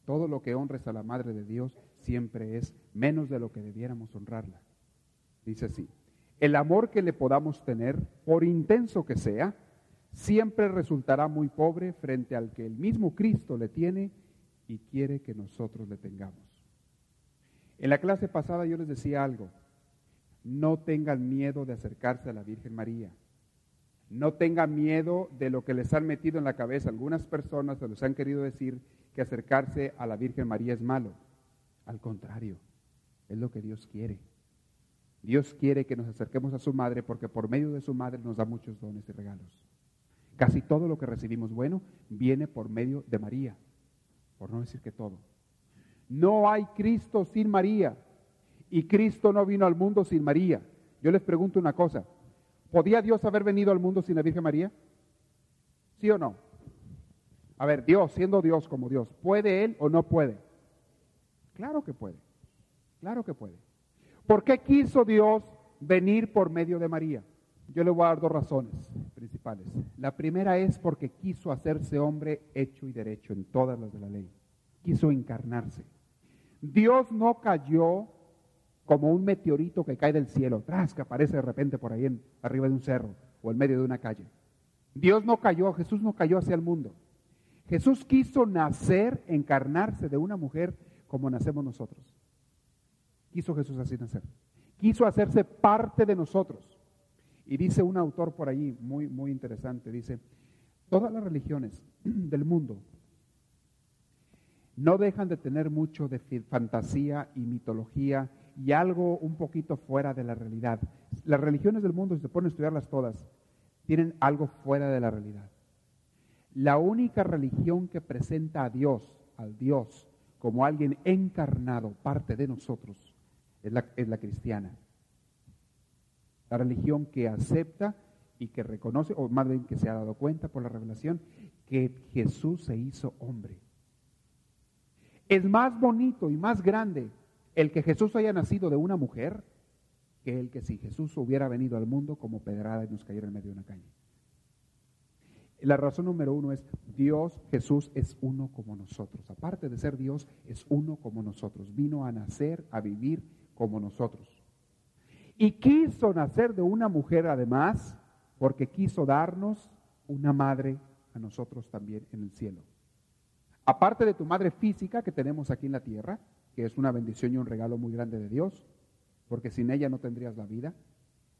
Todo lo que honres a la Madre de Dios siempre es menos de lo que debiéramos honrarla. Dice así, el amor que le podamos tener, por intenso que sea, siempre resultará muy pobre frente al que el mismo Cristo le tiene y quiere que nosotros le tengamos. En la clase pasada yo les decía algo, no tengan miedo de acercarse a la Virgen María. No tengan miedo de lo que les han metido en la cabeza. Algunas personas se les han querido decir que acercarse a la Virgen María es malo. Al contrario, es lo que Dios quiere. Dios quiere que nos acerquemos a su madre porque por medio de su madre nos da muchos dones y regalos. Casi todo lo que recibimos bueno viene por medio de María, por no decir que todo. No hay Cristo sin María y Cristo no vino al mundo sin María. Yo les pregunto una cosa, ¿podía Dios haber venido al mundo sin la Virgen María? ¿Sí o no? A ver, Dios, siendo Dios como Dios, ¿puede Él o no puede? Claro que puede, claro que puede. ¿Por qué quiso Dios venir por medio de María? Yo le voy a dar dos razones La primera es porque quiso hacerse hombre hecho y derecho en todas las de la ley. Quiso encarnarse. Dios no cayó como un meteorito que cae del cielo, tras que aparece de repente por ahí arriba de un cerro o en medio de una calle. Dios no cayó, Jesús no cayó hacia el mundo. Jesús quiso nacer, encarnarse de una mujer como nacemos nosotros. Quiso Jesús así nacer. Quiso hacerse parte de nosotros. Y dice un autor por ahí muy, muy interesante, dice, todas las religiones [CLEARS THROAT] del mundo no dejan de tener mucho de fantasía y mitología y algo un poquito fuera de la realidad. Las religiones del mundo, si se ponen a estudiarlas todas, tienen algo fuera de la realidad. La única religión que presenta a Dios, al Dios, como alguien encarnado, parte de nosotros, es la, es la cristiana. La religión que acepta y que reconoce, o más bien que se ha dado cuenta por la revelación, que Jesús se hizo hombre. Es más bonito y más grande el que Jesús haya nacido de una mujer que el que si Jesús hubiera venido al mundo como pedrada y nos cayera en medio de una calle. La razón número uno es Dios, Jesús es uno como nosotros. Aparte de ser Dios, es uno como nosotros. Vino a nacer, a vivir como nosotros. Y quiso nacer de una mujer además, porque quiso darnos una madre a nosotros también en el cielo. Aparte de tu madre física que tenemos aquí en la tierra, que es una bendición y un regalo muy grande de Dios, porque sin ella no tendrías la vida.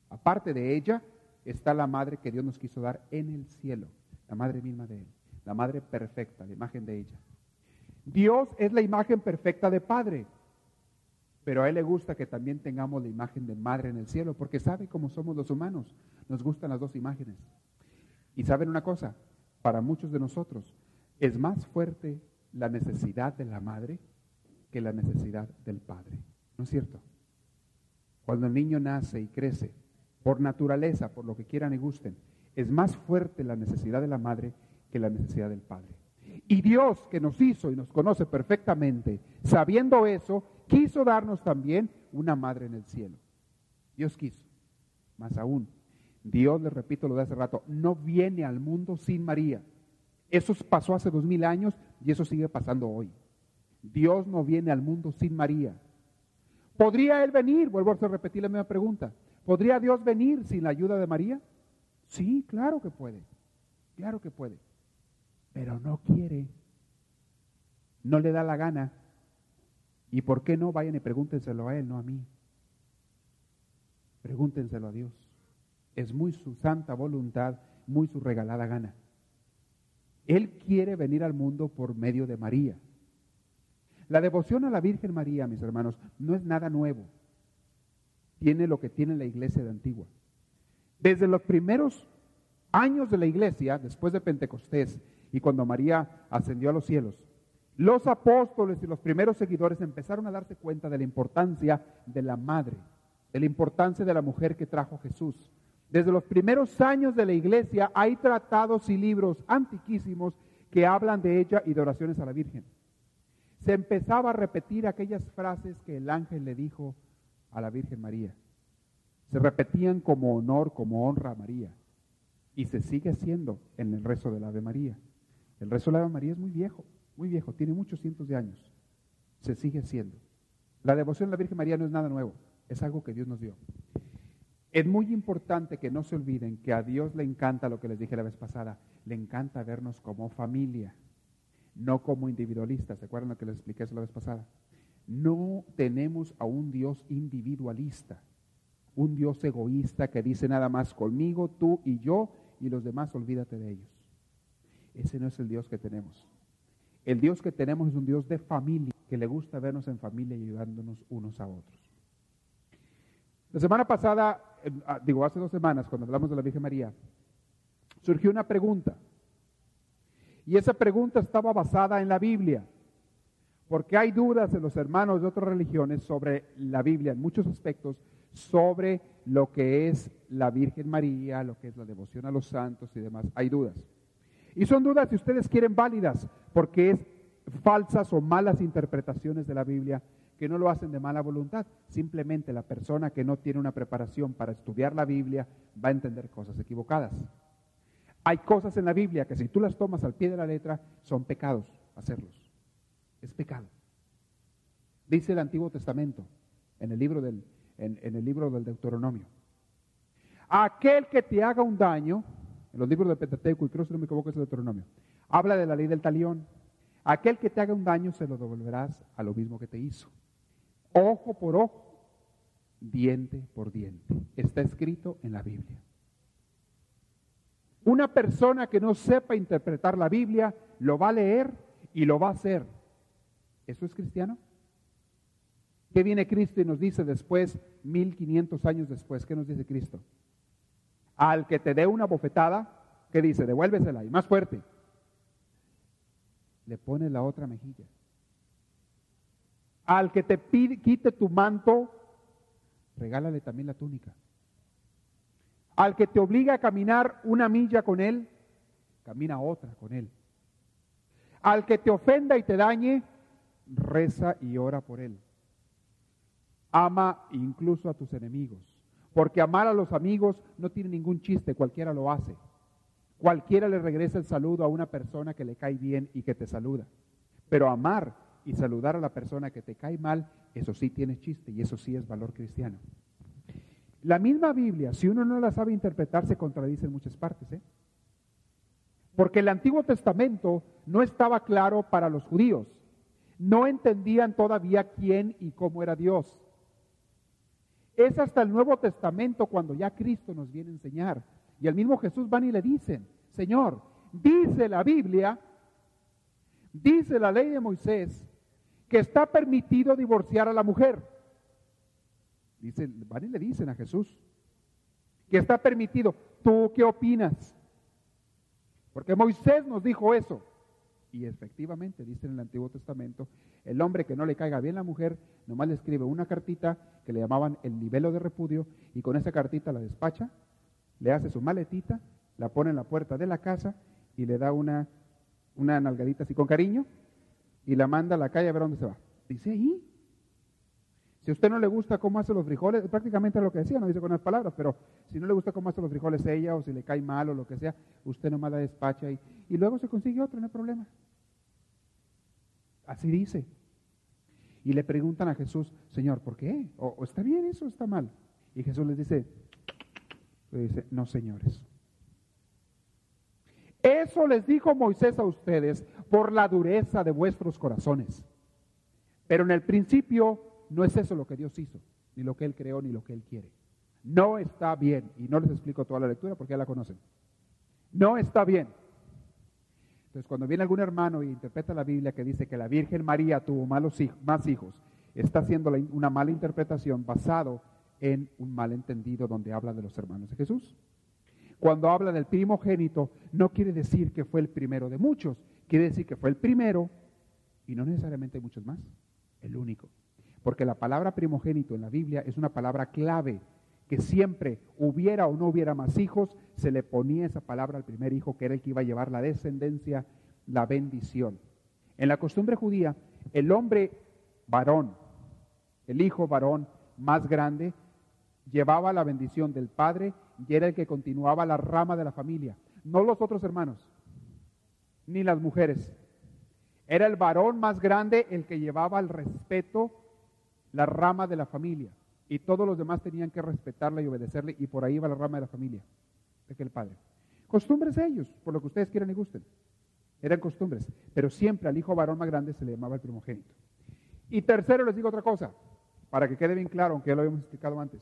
Aparte de ella está la madre que Dios nos quiso dar en el cielo, la madre misma de Él, la madre perfecta, la imagen de ella. Dios es la imagen perfecta de Padre, pero a Él le gusta que también tengamos la imagen de Madre en el cielo, porque sabe cómo somos los humanos, nos gustan las dos imágenes. Y saben una cosa, para muchos de nosotros es más fuerte la necesidad de la madre que la necesidad del padre. ¿No es cierto? Cuando el niño nace y crece, por naturaleza, por lo que quieran y gusten, es más fuerte la necesidad de la madre que la necesidad del padre. Y Dios que nos hizo y nos conoce perfectamente, sabiendo eso, quiso darnos también una madre en el cielo. Dios quiso. Más aún, Dios, les repito lo de hace rato, no viene al mundo sin María. Eso pasó hace dos mil años y eso sigue pasando hoy. Dios no viene al mundo sin María. ¿Podría Él venir? Vuelvo a repetir la misma pregunta. ¿Podría Dios venir sin la ayuda de María? Sí, claro que puede. Claro que puede. Pero no quiere. No le da la gana. ¿Y por qué no? Vayan y pregúntenselo a Él, no a mí. Pregúntenselo a Dios. Es muy su santa voluntad, muy su regalada gana. Él quiere venir al mundo por medio de María. La devoción a la Virgen María, mis hermanos, no es nada nuevo. Tiene lo que tiene la iglesia de Antigua. Desde los primeros años de la iglesia, después de Pentecostés, y cuando María ascendió a los cielos, los apóstoles y los primeros seguidores empezaron a darse cuenta de la importancia de la madre, de la importancia de la mujer que trajo Jesús. Desde los primeros años de la iglesia hay tratados y libros antiquísimos que hablan de ella y de oraciones a la Virgen. Se empezaba a repetir aquellas frases que el ángel le dijo a la Virgen María. Se repetían como honor, como honra a María. Y se sigue haciendo en el rezo del Ave María. El rezo del Ave María es muy viejo, muy viejo, tiene muchos cientos de años. Se sigue haciendo. La devoción a la Virgen María no es nada nuevo, es algo que Dios nos dio. Es muy importante que no se olviden que a Dios le encanta lo que les dije la vez pasada, le encanta vernos como familia, no como individualistas. ¿Se acuerdan lo que les expliqué la vez pasada? No tenemos a un Dios individualista, un Dios egoísta que dice nada más conmigo, tú y yo, y los demás olvídate de ellos. Ese no es el Dios que tenemos. El Dios que tenemos es un Dios de familia, que le gusta vernos en familia y ayudándonos unos a otros. La semana pasada, ah, digo hace dos semanas, cuando hablamos de la Virgen María, surgió una pregunta. Y esa pregunta estaba basada en la Biblia, porque hay dudas en los hermanos de otras religiones sobre la Biblia en muchos aspectos, sobre lo que es la Virgen María, lo que es la devoción a los santos y demás. Hay dudas. Y son dudas, si ustedes quieren, válidas, porque es falsas o malas interpretaciones de la Biblia que no lo hacen de mala voluntad. Simplemente la persona que no tiene una preparación para estudiar la Biblia va a entender cosas equivocadas. Hay cosas en la Biblia que si tú las tomas al pie de la letra son pecados hacerlos. Es pecado. Dice el Antiguo Testamento en el libro del, en, el libro del Deuteronomio. Aquel que te haga un daño, en los libros de Pentateuco, y creo si no me equivoco es el Deuteronomio, habla de la ley del talión. Aquel que te haga un daño se lo devolverás a lo mismo que te hizo ojo por ojo, diente por diente. Está escrito en la Biblia. Una persona que no sepa interpretar la Biblia lo va a leer y lo va a hacer. ¿Eso es cristiano? ¿Qué viene Cristo y nos dice después, 1500 años después? ¿Qué nos dice Cristo? Al que te dé una bofetada, ¿qué dice? Devuélvesela y más fuerte. Le pone la otra mejilla. Al que te quite tu manto, regálale también la túnica. Al que te obliga a caminar una milla con él, camina otra con él. Al que te ofenda y te dañe, reza y ora por él. Ama incluso a tus enemigos, porque amar a los amigos no tiene ningún chiste, cualquiera lo hace. Cualquiera le regresa el saludo a una persona que le cae bien y que te saluda. Pero amar y saludar a la persona que te cae mal, eso sí tiene chiste y eso sí es valor cristiano. La misma Biblia, si uno no la sabe interpretar, se contradice en muchas partes. ¿eh? Porque el Antiguo Testamento no estaba claro para los judíos. No entendían todavía quién y cómo era Dios. Es hasta el Nuevo Testamento cuando ya Cristo nos viene a enseñar. Y al mismo Jesús van y le dicen, Señor, dice la Biblia, dice la ley de Moisés, que está permitido divorciar a la mujer. Dicen, van y le dicen a Jesús que está permitido. ¿Tú qué opinas? Porque Moisés nos dijo eso. Y efectivamente, dice en el Antiguo Testamento, el hombre que no le caiga bien la mujer, nomás le escribe una cartita que le llamaban el nivelo de repudio, y con esa cartita la despacha, le hace su maletita, la pone en la puerta de la casa y le da una, una nalgadita así con cariño, y la manda a la calle a ver dónde se va. Dice ahí. Si a usted no le gusta cómo hace los frijoles, prácticamente es lo que decía, no dice con las palabras, pero si no le gusta cómo hace los frijoles ella o si le cae mal o lo que sea, usted nomás la despacha y, y luego se consigue otro, no hay problema. Así dice. Y le preguntan a Jesús, Señor, ¿por qué? ¿O, está bien eso o está mal? Y Jesús les dice, le dice, no señores. Eso les dijo Moisés a ustedes por la dureza de vuestros corazones. Pero en el principio no es eso lo que Dios hizo, ni lo que Él creó, ni lo que Él quiere. No está bien. Y no les explico toda la lectura porque ya la conocen. No está bien. Entonces, cuando viene algún hermano y interpreta la Biblia que dice que la Virgen María tuvo malos más hijos, está haciendo una mala interpretación basado en un malentendido donde habla de los hermanos de Jesús. cuando habla del primogénito, no quiere decir que fue el primero de muchos, quiere decir que fue el primero y no necesariamente muchos más, el único. Porque la palabra primogénito en la Biblia es una palabra clave, que siempre hubiera o no hubiera más hijos, se le ponía esa palabra al primer hijo, que era el que iba a llevar la descendencia, la bendición. En la costumbre judía, el hombre varón, el hijo varón más grande, llevaba la bendición del padre y era el que continuaba la rama de la familia, no los otros hermanos, ni las mujeres. Era el varón más grande el que llevaba el respeto, la rama de la familia. Y todos los demás tenían que respetarla y obedecerle, y por ahí iba la rama de la familia, de que el padre. Costumbres ellos, por lo que ustedes quieran y gusten. Eran costumbres, pero siempre al hijo varón más grande se le llamaba el primogénito. Y tercero, les digo otra cosa, para que quede bien claro, aunque ya lo habíamos explicado antes.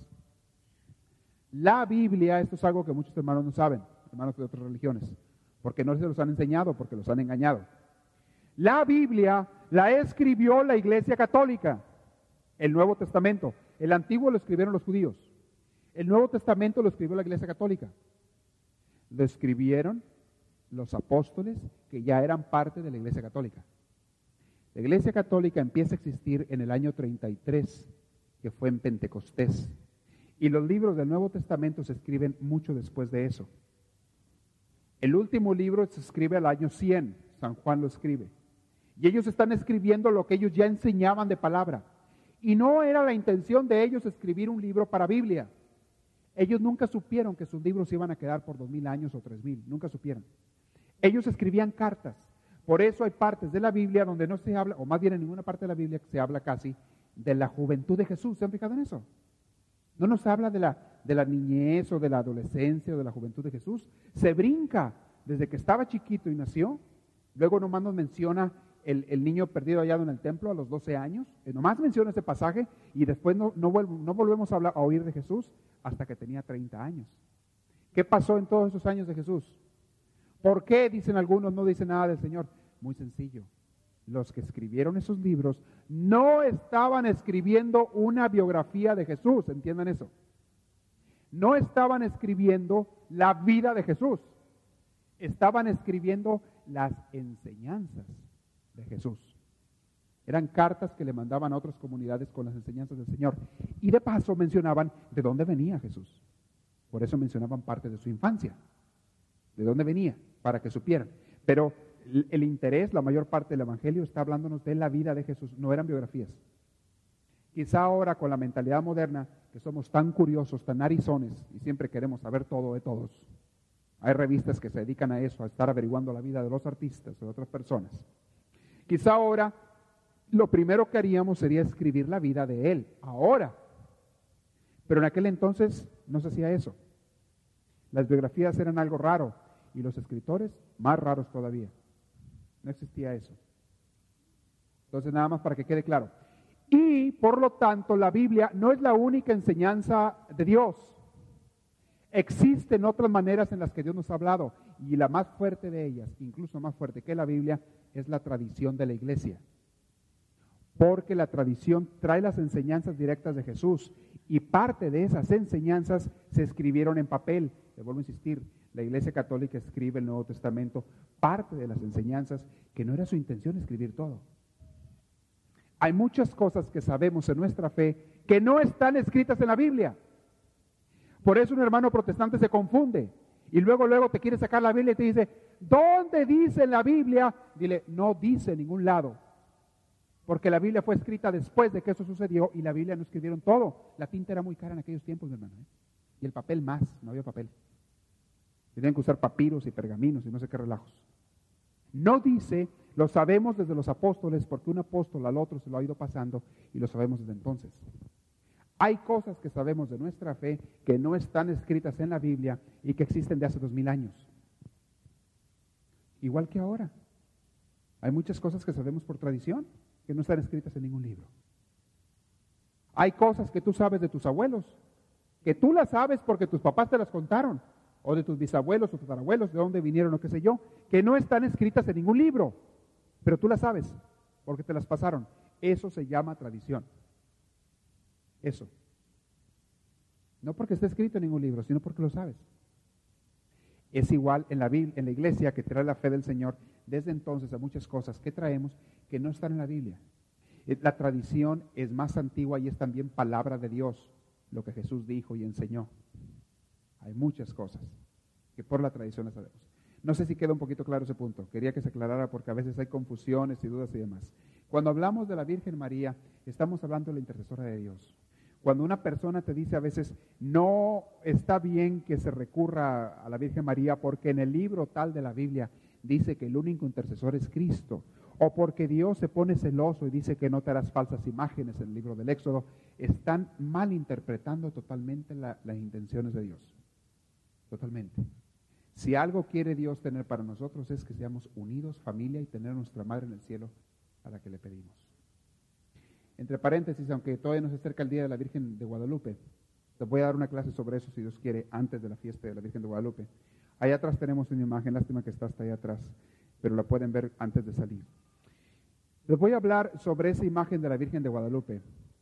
La Biblia, esto es algo que muchos hermanos no saben, hermanos de otras religiones, porque no se los han enseñado, porque los han engañado. La Biblia la escribió la Iglesia Católica, el Nuevo Testamento. El Antiguo lo escribieron los judíos. El Nuevo Testamento lo escribió la Iglesia Católica. Lo escribieron los apóstoles que ya eran parte de la Iglesia Católica. La Iglesia Católica empieza a existir en el año 33, que fue en Pentecostés. Y los libros del Nuevo Testamento se escriben mucho después de eso. El último libro se escribe al año 100, San Juan lo escribe. Y ellos están escribiendo lo que ellos ya enseñaban de palabra. Y no era la intención de ellos escribir un libro para Biblia. Ellos nunca supieron que sus libros iban a quedar por dos mil años o tres mil, nunca supieron. Ellos escribían cartas. Por eso hay partes de la Biblia donde no se habla, o más bien en ninguna parte de la Biblia se habla casi de la juventud de Jesús. ¿Se han fijado en eso? No nos habla de la, de la niñez o de la adolescencia o de la juventud de Jesús. Se brinca desde que estaba chiquito y nació. Luego nomás nos menciona el, niño perdido hallado en el templo a los 12 años. Eh, nomás menciona ese pasaje y después no, no, no volvemos a, hablar, a oír de Jesús hasta que tenía 30 años. ¿Qué pasó en todos esos años de Jesús? ¿Por qué, dicen algunos, no dice nada del Señor? Muy sencillo los que escribieron esos libros no estaban escribiendo una biografía de Jesús, entiendan eso. No estaban escribiendo la vida de Jesús, estaban escribiendo las enseñanzas de Jesús. Eran cartas que le mandaban a otras comunidades con las enseñanzas del Señor. Y de paso mencionaban de dónde venía Jesús. Por eso mencionaban parte de su infancia. De dónde venía, para que supieran. Pero el interés, la mayor parte del Evangelio está hablándonos de la vida de Jesús, no eran biografías. Quizá ahora con la mentalidad moderna, que somos tan curiosos, tan arizones y siempre queremos saber todo de todos, hay revistas que se dedican a eso, a estar averiguando la vida de los artistas de otras personas. Quizá ahora lo primero que haríamos sería escribir la vida de él, ahora. Pero en aquel entonces no se hacía eso. Las biografías eran algo raro y los escritores más raros todavía. No existía eso. Entonces, nada más para que quede claro. Y, por lo tanto, la Biblia no es la única enseñanza de Dios. Existen otras maneras en las que Dios nos ha hablado. Y la más fuerte de ellas, incluso más fuerte que la Biblia, es la tradición de la iglesia. Porque la tradición trae las enseñanzas directas de Jesús. Y parte de esas enseñanzas se escribieron en papel. Le vuelvo a insistir, la Iglesia Católica escribe el Nuevo Testamento, parte de las enseñanzas, que no era su intención escribir todo. Hay muchas cosas que sabemos en nuestra fe que no están escritas en la Biblia. Por eso un hermano protestante se confunde y luego luego te quiere sacar la Biblia y te dice, ¿dónde dice la Biblia? Dile, no dice en ningún lado. Porque la Biblia fue escrita después de que eso sucedió y la Biblia no escribieron todo. La tinta era muy cara en aquellos tiempos, hermano. ¿eh? Y el papel más, no había papel. Tenían que usar papiros y pergaminos y no sé qué relajos. No dice, lo sabemos desde los apóstoles, porque un apóstol al otro se lo ha ido pasando y lo sabemos desde entonces. Hay cosas que sabemos de nuestra fe que no están escritas en la Biblia y que existen de hace dos mil años. Igual que ahora. Hay muchas cosas que sabemos por tradición que no están escritas en ningún libro. Hay cosas que tú sabes de tus abuelos, que tú las sabes porque tus papás te las contaron, o de tus bisabuelos o tatarabuelos, de dónde vinieron o qué sé yo, que no están escritas en ningún libro, pero tú las sabes, porque te las pasaron. Eso se llama tradición. Eso. No porque esté escrito en ningún libro, sino porque lo sabes. Es igual en la, en la iglesia que trae la fe del Señor desde entonces a muchas cosas que traemos que no están en la Biblia. Eh, la tradición es más antigua y es también palabra de Dios, lo que Jesús dijo y enseñó. Hay muchas cosas que por la tradición las sabemos. No sé si queda un poquito claro ese punto. Quería que se aclarara porque a veces hay confusiones y dudas y demás. Cuando hablamos de la Virgen María, estamos hablando de la intercesora de Dios. Cuando una persona te dice a veces, no está bien que se recurra a la Virgen María porque en el libro tal de la Biblia dice que el único intercesor es Cristo, o porque Dios se pone celoso y dice que no te harás falsas imágenes en el libro del Éxodo, están malinterpretando totalmente las intenciones de Dios. Totalmente. Si algo quiere Dios tener para nosotros es que seamos unidos, familia y tener nuestra Madre en el cielo a la que le pedimos. Entre paréntesis, aunque todavía no se acerca el Día de la Virgen de Guadalupe, les voy a dar una clase sobre eso, si Dios quiere, antes de la fiesta de la Virgen de Guadalupe. Allá atrás tenemos una imagen, lástima que está hasta allá atrás, pero la pueden ver antes de salir. Les voy a hablar sobre esa imagen de la Virgen de Guadalupe.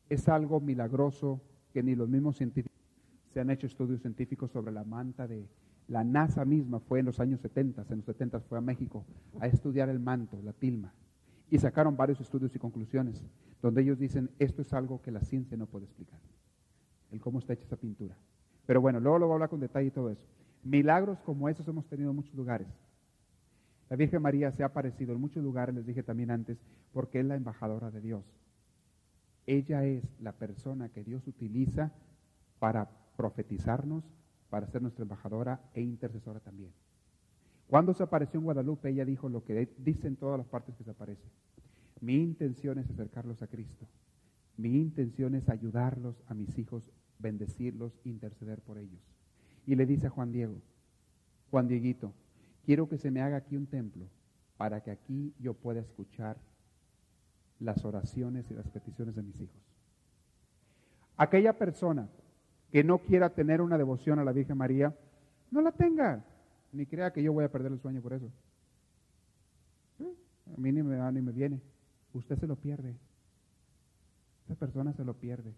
Es algo milagroso que ni los mismos científicos se han hecho estudios científicos sobre la manta de la NASA misma fue en los años 70, en los 70 fue a México a estudiar el manto, la tilma, y sacaron varios estudios y conclusiones donde ellos dicen, esto es algo que la ciencia no puede explicar, el cómo está hecha esa pintura. Pero bueno, luego lo voy a hablar con detalle y todo eso. Milagros como esos hemos tenido en muchos lugares. La Virgen María se ha aparecido en muchos lugares, les dije también antes, porque es la embajadora de Dios. Ella es la persona que Dios utiliza para profetizarnos, para ser nuestra embajadora e intercesora también. Cuando se apareció en Guadalupe, ella dijo lo que dice todas las partes que se. Mi intención es acercarlos a Cristo. Mi intención es ayudarlos a mis hijos, bendecirlos, interceder por ellos. Y le dice a Juan Diego, Juan Dieguito, quiero que se me haga aquí un templo para que aquí yo pueda escuchar las oraciones y las peticiones de mis hijos. Aquella persona que no quiera tener una devoción a la Virgen María, no la tenga, ni crea que yo voy a perder el sueño por eso. A mí ni me va ni me viene usted se lo pierde. Esa persona se lo pierde.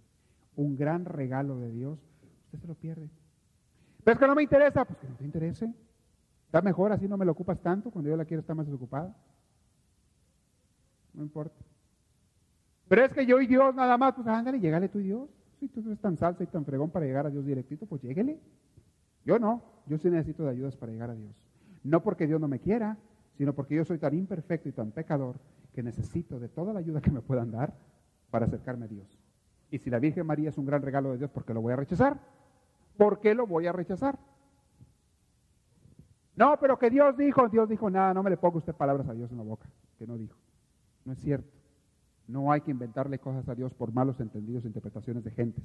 Un gran regalo de Dios, usted se lo pierde. Pero es que no me interesa, pues que no te interese. Está mejor, así no me lo ocupas tanto, cuando yo la quiero estar más desocupada. No importa. Pero es que yo y Dios nada más, pues ándale, llegale tú y Dios. Si tú eres tan salsa y tan fregón para llegar a Dios directito, pues lléguele. Yo no, yo sí necesito de ayudas para llegar a Dios. No porque Dios no me quiera, sino porque yo soy tan imperfecto y tan pecador que necesito de toda la ayuda que me puedan dar para acercarme a Dios. Y si la Virgen María es un gran regalo de Dios, ¿por qué lo voy a rechazar? ¿Por qué lo voy a rechazar? No, pero que Dios dijo, Dios dijo nada, no me le ponga usted palabras a Dios en la boca, que no dijo. No es cierto. No hay que inventarle cosas a Dios por malos entendidos e interpretaciones de gentes.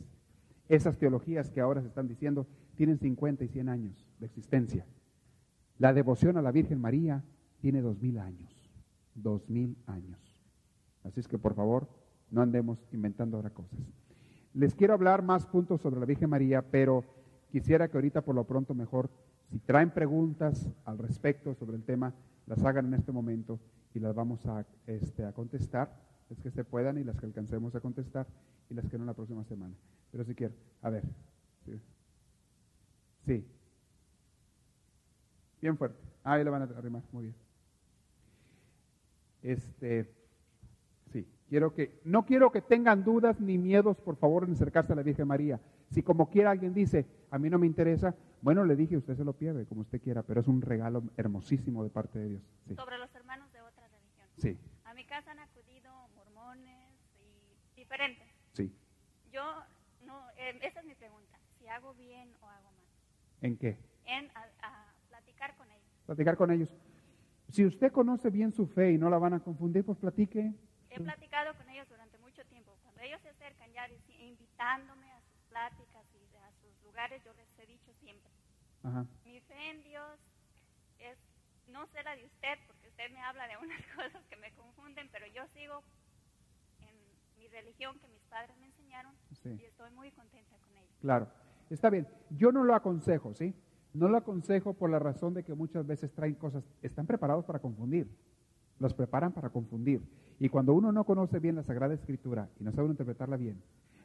Esas teologías que ahora se están diciendo tienen 50 y 100 años de existencia. La devoción a la Virgen María tiene dos mil años dos mil años. Así es que por favor, no andemos inventando ahora cosas. Les quiero hablar más puntos sobre la Virgen María, pero quisiera que ahorita por lo pronto mejor, si traen preguntas al respecto sobre el tema, las hagan en este momento y las vamos a, este, a contestar, es que se puedan y las que alcancemos a contestar y las que no la próxima semana. Pero si quiero, a ver. Sí. sí. Bien fuerte. Ahí le van a arrimar, muy bien. Este, sí, quiero que, no quiero que tengan dudas ni miedos, por favor, en acercarse a la Virgen María. Si como quiera alguien dice, a mí no me interesa, bueno, le dije, usted se lo pierde, como usted quiera, pero es un regalo hermosísimo de parte de Dios. Sobre los hermanos de otra religión. Sí. A mi casa han acudido mormones y diferentes. Sí. Yo, eh, esa es mi pregunta, si hago bien o hago mal. ¿En qué? En a platicar con ellos. Platicar con ellos. Si usted conoce bien su fe y no la van a confundir, pues platique. He platicado con ellos durante mucho tiempo. Cuando ellos se acercan ya invitándome a sus pláticas y a sus lugares, yo les he dicho siempre. Mi fe en Dios es no sé la de usted, porque usted me habla de unas [LAUGHS] cosas que me confunden, pero yo sigo en mi religión que mis padres me enseñaron y estoy muy contenta con. Claro, está bien. Yo no lo aconsejo, ¿sí? No lo aconsejo por la razón de que muchas veces traen cosas, están preparados para confundir, los preparan para confundir. Y cuando uno no conoce bien la Sagrada Escritura y no sabe interpretarla bien,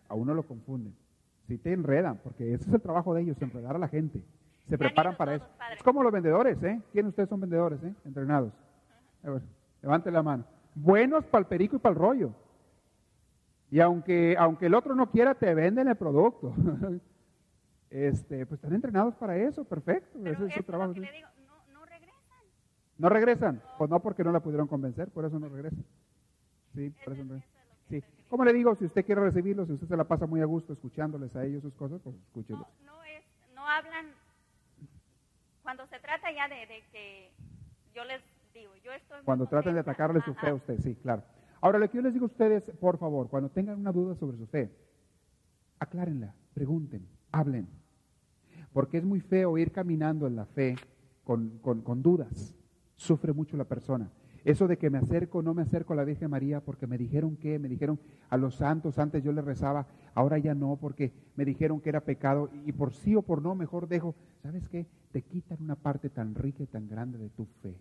a uno lo confunden. Si te enredan, porque ese es el trabajo de ellos, enredar a la gente. Se preparan para eso. Es como los vendedores, ¿eh? ¿Quiénes ustedes son vendedores, eh? Entrenados. levante la mano. Buenos para el perico y para el rollo. Y aunque, aunque el otro no quiera, te venden el producto. [LAUGHS] este, pues están entrenados para eso, perfecto. Ese es su trabajo. no, no, regresan. ¿No regresan? Pues no, porque no la pudieron convencer, por eso no regresan. Sí, por eso no. Sí. Como le digo, si usted quiere recibirlos, si usted se la pasa muy a gusto escuchándoles a ellos sus cosas, pues escúchelos. No, es, no hablan, cuando se trata ya de, que yo les digo, yo estoy... Cuando traten de atacarle su fe a usted, sí, claro. Ahora, lo que yo les digo a ustedes, por favor, cuando tengan una duda sobre su fe, aclárenla, pregunten, hablen. Porque es muy feo ir caminando en la fe con, con dudas. Sufre mucho la persona. Eso de que me acerco no me acerco a la Virgen María porque me dijeron que, me dijeron a los santos, antes yo les rezaba, ahora ya no porque me dijeron que era pecado y por sí o por no mejor dejo. ¿Sabes qué? Te quitan una parte tan rica y tan grande de tu fe.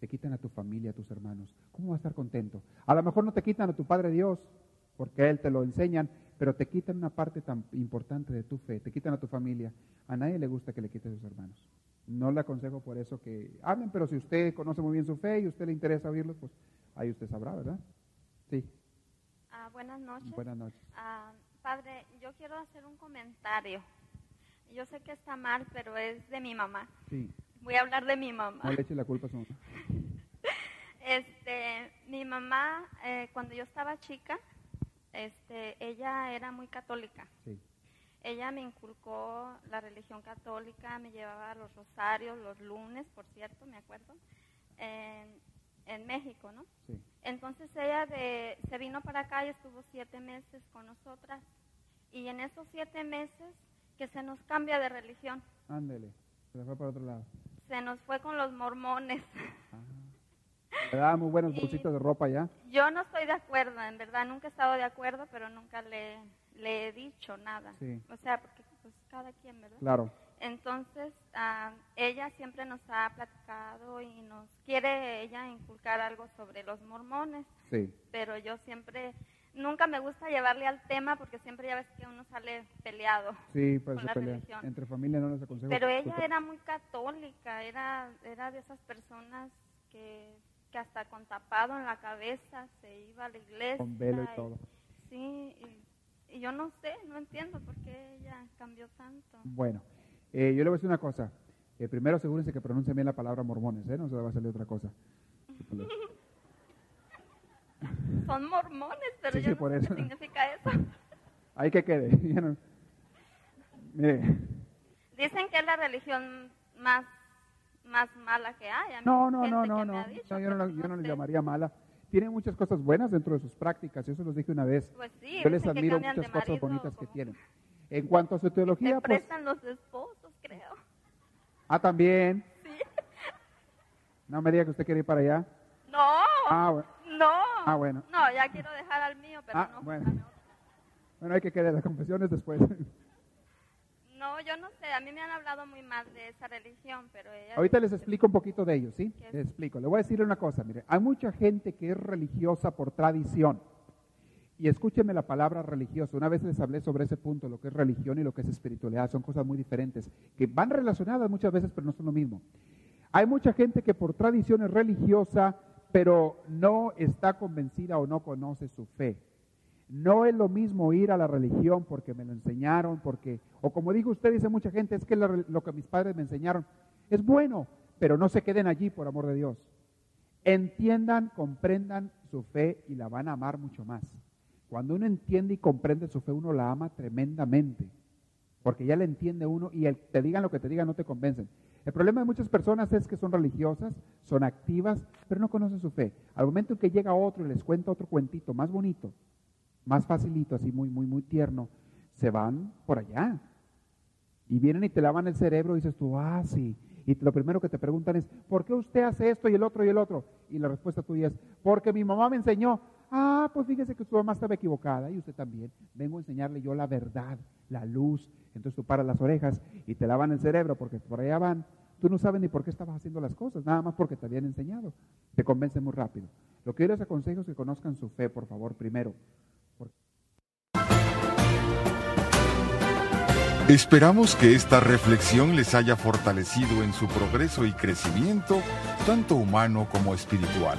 Te quitan a tu familia, a tus hermanos. ¿Cómo vas a estar contento? A lo mejor no te quitan a tu Padre Dios porque a Él te lo enseñan, pero te quitan una parte tan importante de tu fe, te quitan a tu familia. A nadie le gusta que le quiten a sus hermanos. No le aconsejo por eso que hablen, pero si usted conoce muy bien su fe y a usted le interesa oírlo, pues ahí usted sabrá, ¿verdad? Sí. Ah, buenas noches. Buenas noches. Ah, padre, yo quiero hacer un comentario. Yo sé que está mal, pero es de mi mamá. Sí. Voy a hablar de mi mamá. No le eche la culpa a su mamá. [LAUGHS] Este, mi mamá, eh, cuando yo estaba chica, este, ella era muy católica. Sí. Ella me inculcó la religión católica, me llevaba a los rosarios los lunes, por cierto, me acuerdo, en, México, ¿no? Sí. Entonces ella de, se vino para acá y estuvo siete meses con nosotras. Y en esos siete meses que se nos cambia de religión. Ándele, se fue para otro lado. Se nos fue con los mormones. Ah. Le daba muy buenos bolsitos de ropa ya. Yo no estoy de acuerdo, en verdad, nunca he estado de acuerdo, pero nunca le, le he dicho nada. O sea, porque pues cada quien, ¿verdad? Claro. Entonces, ah, ella siempre nos ha platicado y nos quiere ella inculcar algo sobre los mormones. Sí. Pero yo siempre, nunca me gusta llevarle al tema porque siempre ya ves que uno sale peleado. Sí, pues con la religión. Entre familia no les aconsejo. Pero ella era muy católica, era, era de esas personas que, que hasta con tapado en la cabeza se iba a la iglesia. Con velo y todo. Sí, y y yo no sé, no entiendo por qué ella cambió tanto. Bueno, eh, yo le voy a decir una cosa. Eh, primero asegúrense que pronuncien bien la palabra mormones, ¿eh? No se le va a salir otra cosa. [LAUGHS] Son mormones, pero yo no sé qué significa eso. [LAUGHS] Hay que quede. [LAUGHS] Mire. Dicen que es la religión más más mala que hay. no, no, no, no, no. yo no, yo no le llamaría mala tienen muchas cosas buenas dentro de sus prácticas, eso los dije una vez. Pues sí, Yo les admiro muchas cosas bonitas que tienen. En cuanto a su teología, pues... prestan los esposos, creo. Ah, también. Sí. No me diga que usted quiere ir para allá. No. Ah, bueno. No. Ah, bueno. No, ya quiero dejar al mío, pero ah, no. Bueno. bueno, hay que quedar las confesiones después. [LAUGHS] No, yo no sé, a mí me han hablado muy mal de esa religión, pero ella... Ahorita les explico un poquito de ellos, ¿sí? Les explico. Le voy a decir una cosa, mire, hay mucha gente que es religiosa por tradición. Y escúcheme la palabra religiosa. Una vez les hablé sobre ese punto, lo que es religión y lo que es espiritualidad. Son cosas muy diferentes, que van relacionadas muchas veces, pero no son lo mismo. Hay mucha gente que por tradición es religiosa, pero no está convencida o no conoce su fe. No es lo mismo ir a la religión porque me lo enseñaron, porque, o como dijo usted, dice mucha gente, es que lo que mis padres me enseñaron es bueno, pero no se queden allí, por amor de Dios. Entiendan, comprendan su fe y la van a amar mucho más. Cuando uno entiende y comprende su fe, uno la ama tremendamente, porque ya le entiende uno y el, te digan lo que te digan no te convencen. El problema de muchas personas es que son religiosas, son activas, pero no conocen su fe. Al momento en que llega otro y les cuenta otro cuentito más bonito, más facilito, así muy, muy, muy tierno, se van por allá. Y vienen y te lavan el cerebro y dices tú, ah, sí. Y lo primero que te preguntan es, ¿por qué usted hace esto y el otro y el otro? Y la respuesta tuya es, porque mi mamá me enseñó. Ah, pues fíjese que su mamá estaba equivocada y usted también. Vengo a enseñarle yo la verdad, la luz. Entonces tú paras las orejas y te lavan el cerebro porque por allá van. Tú no sabes ni por qué estabas haciendo las cosas, nada más porque te habían enseñado. Te convencen muy rápido. Lo que yo les aconsejo es que conozcan su fe, por favor, primero. Esperamos que esta reflexión les haya fortalecido en su progreso y crecimiento, tanto humano como espiritual.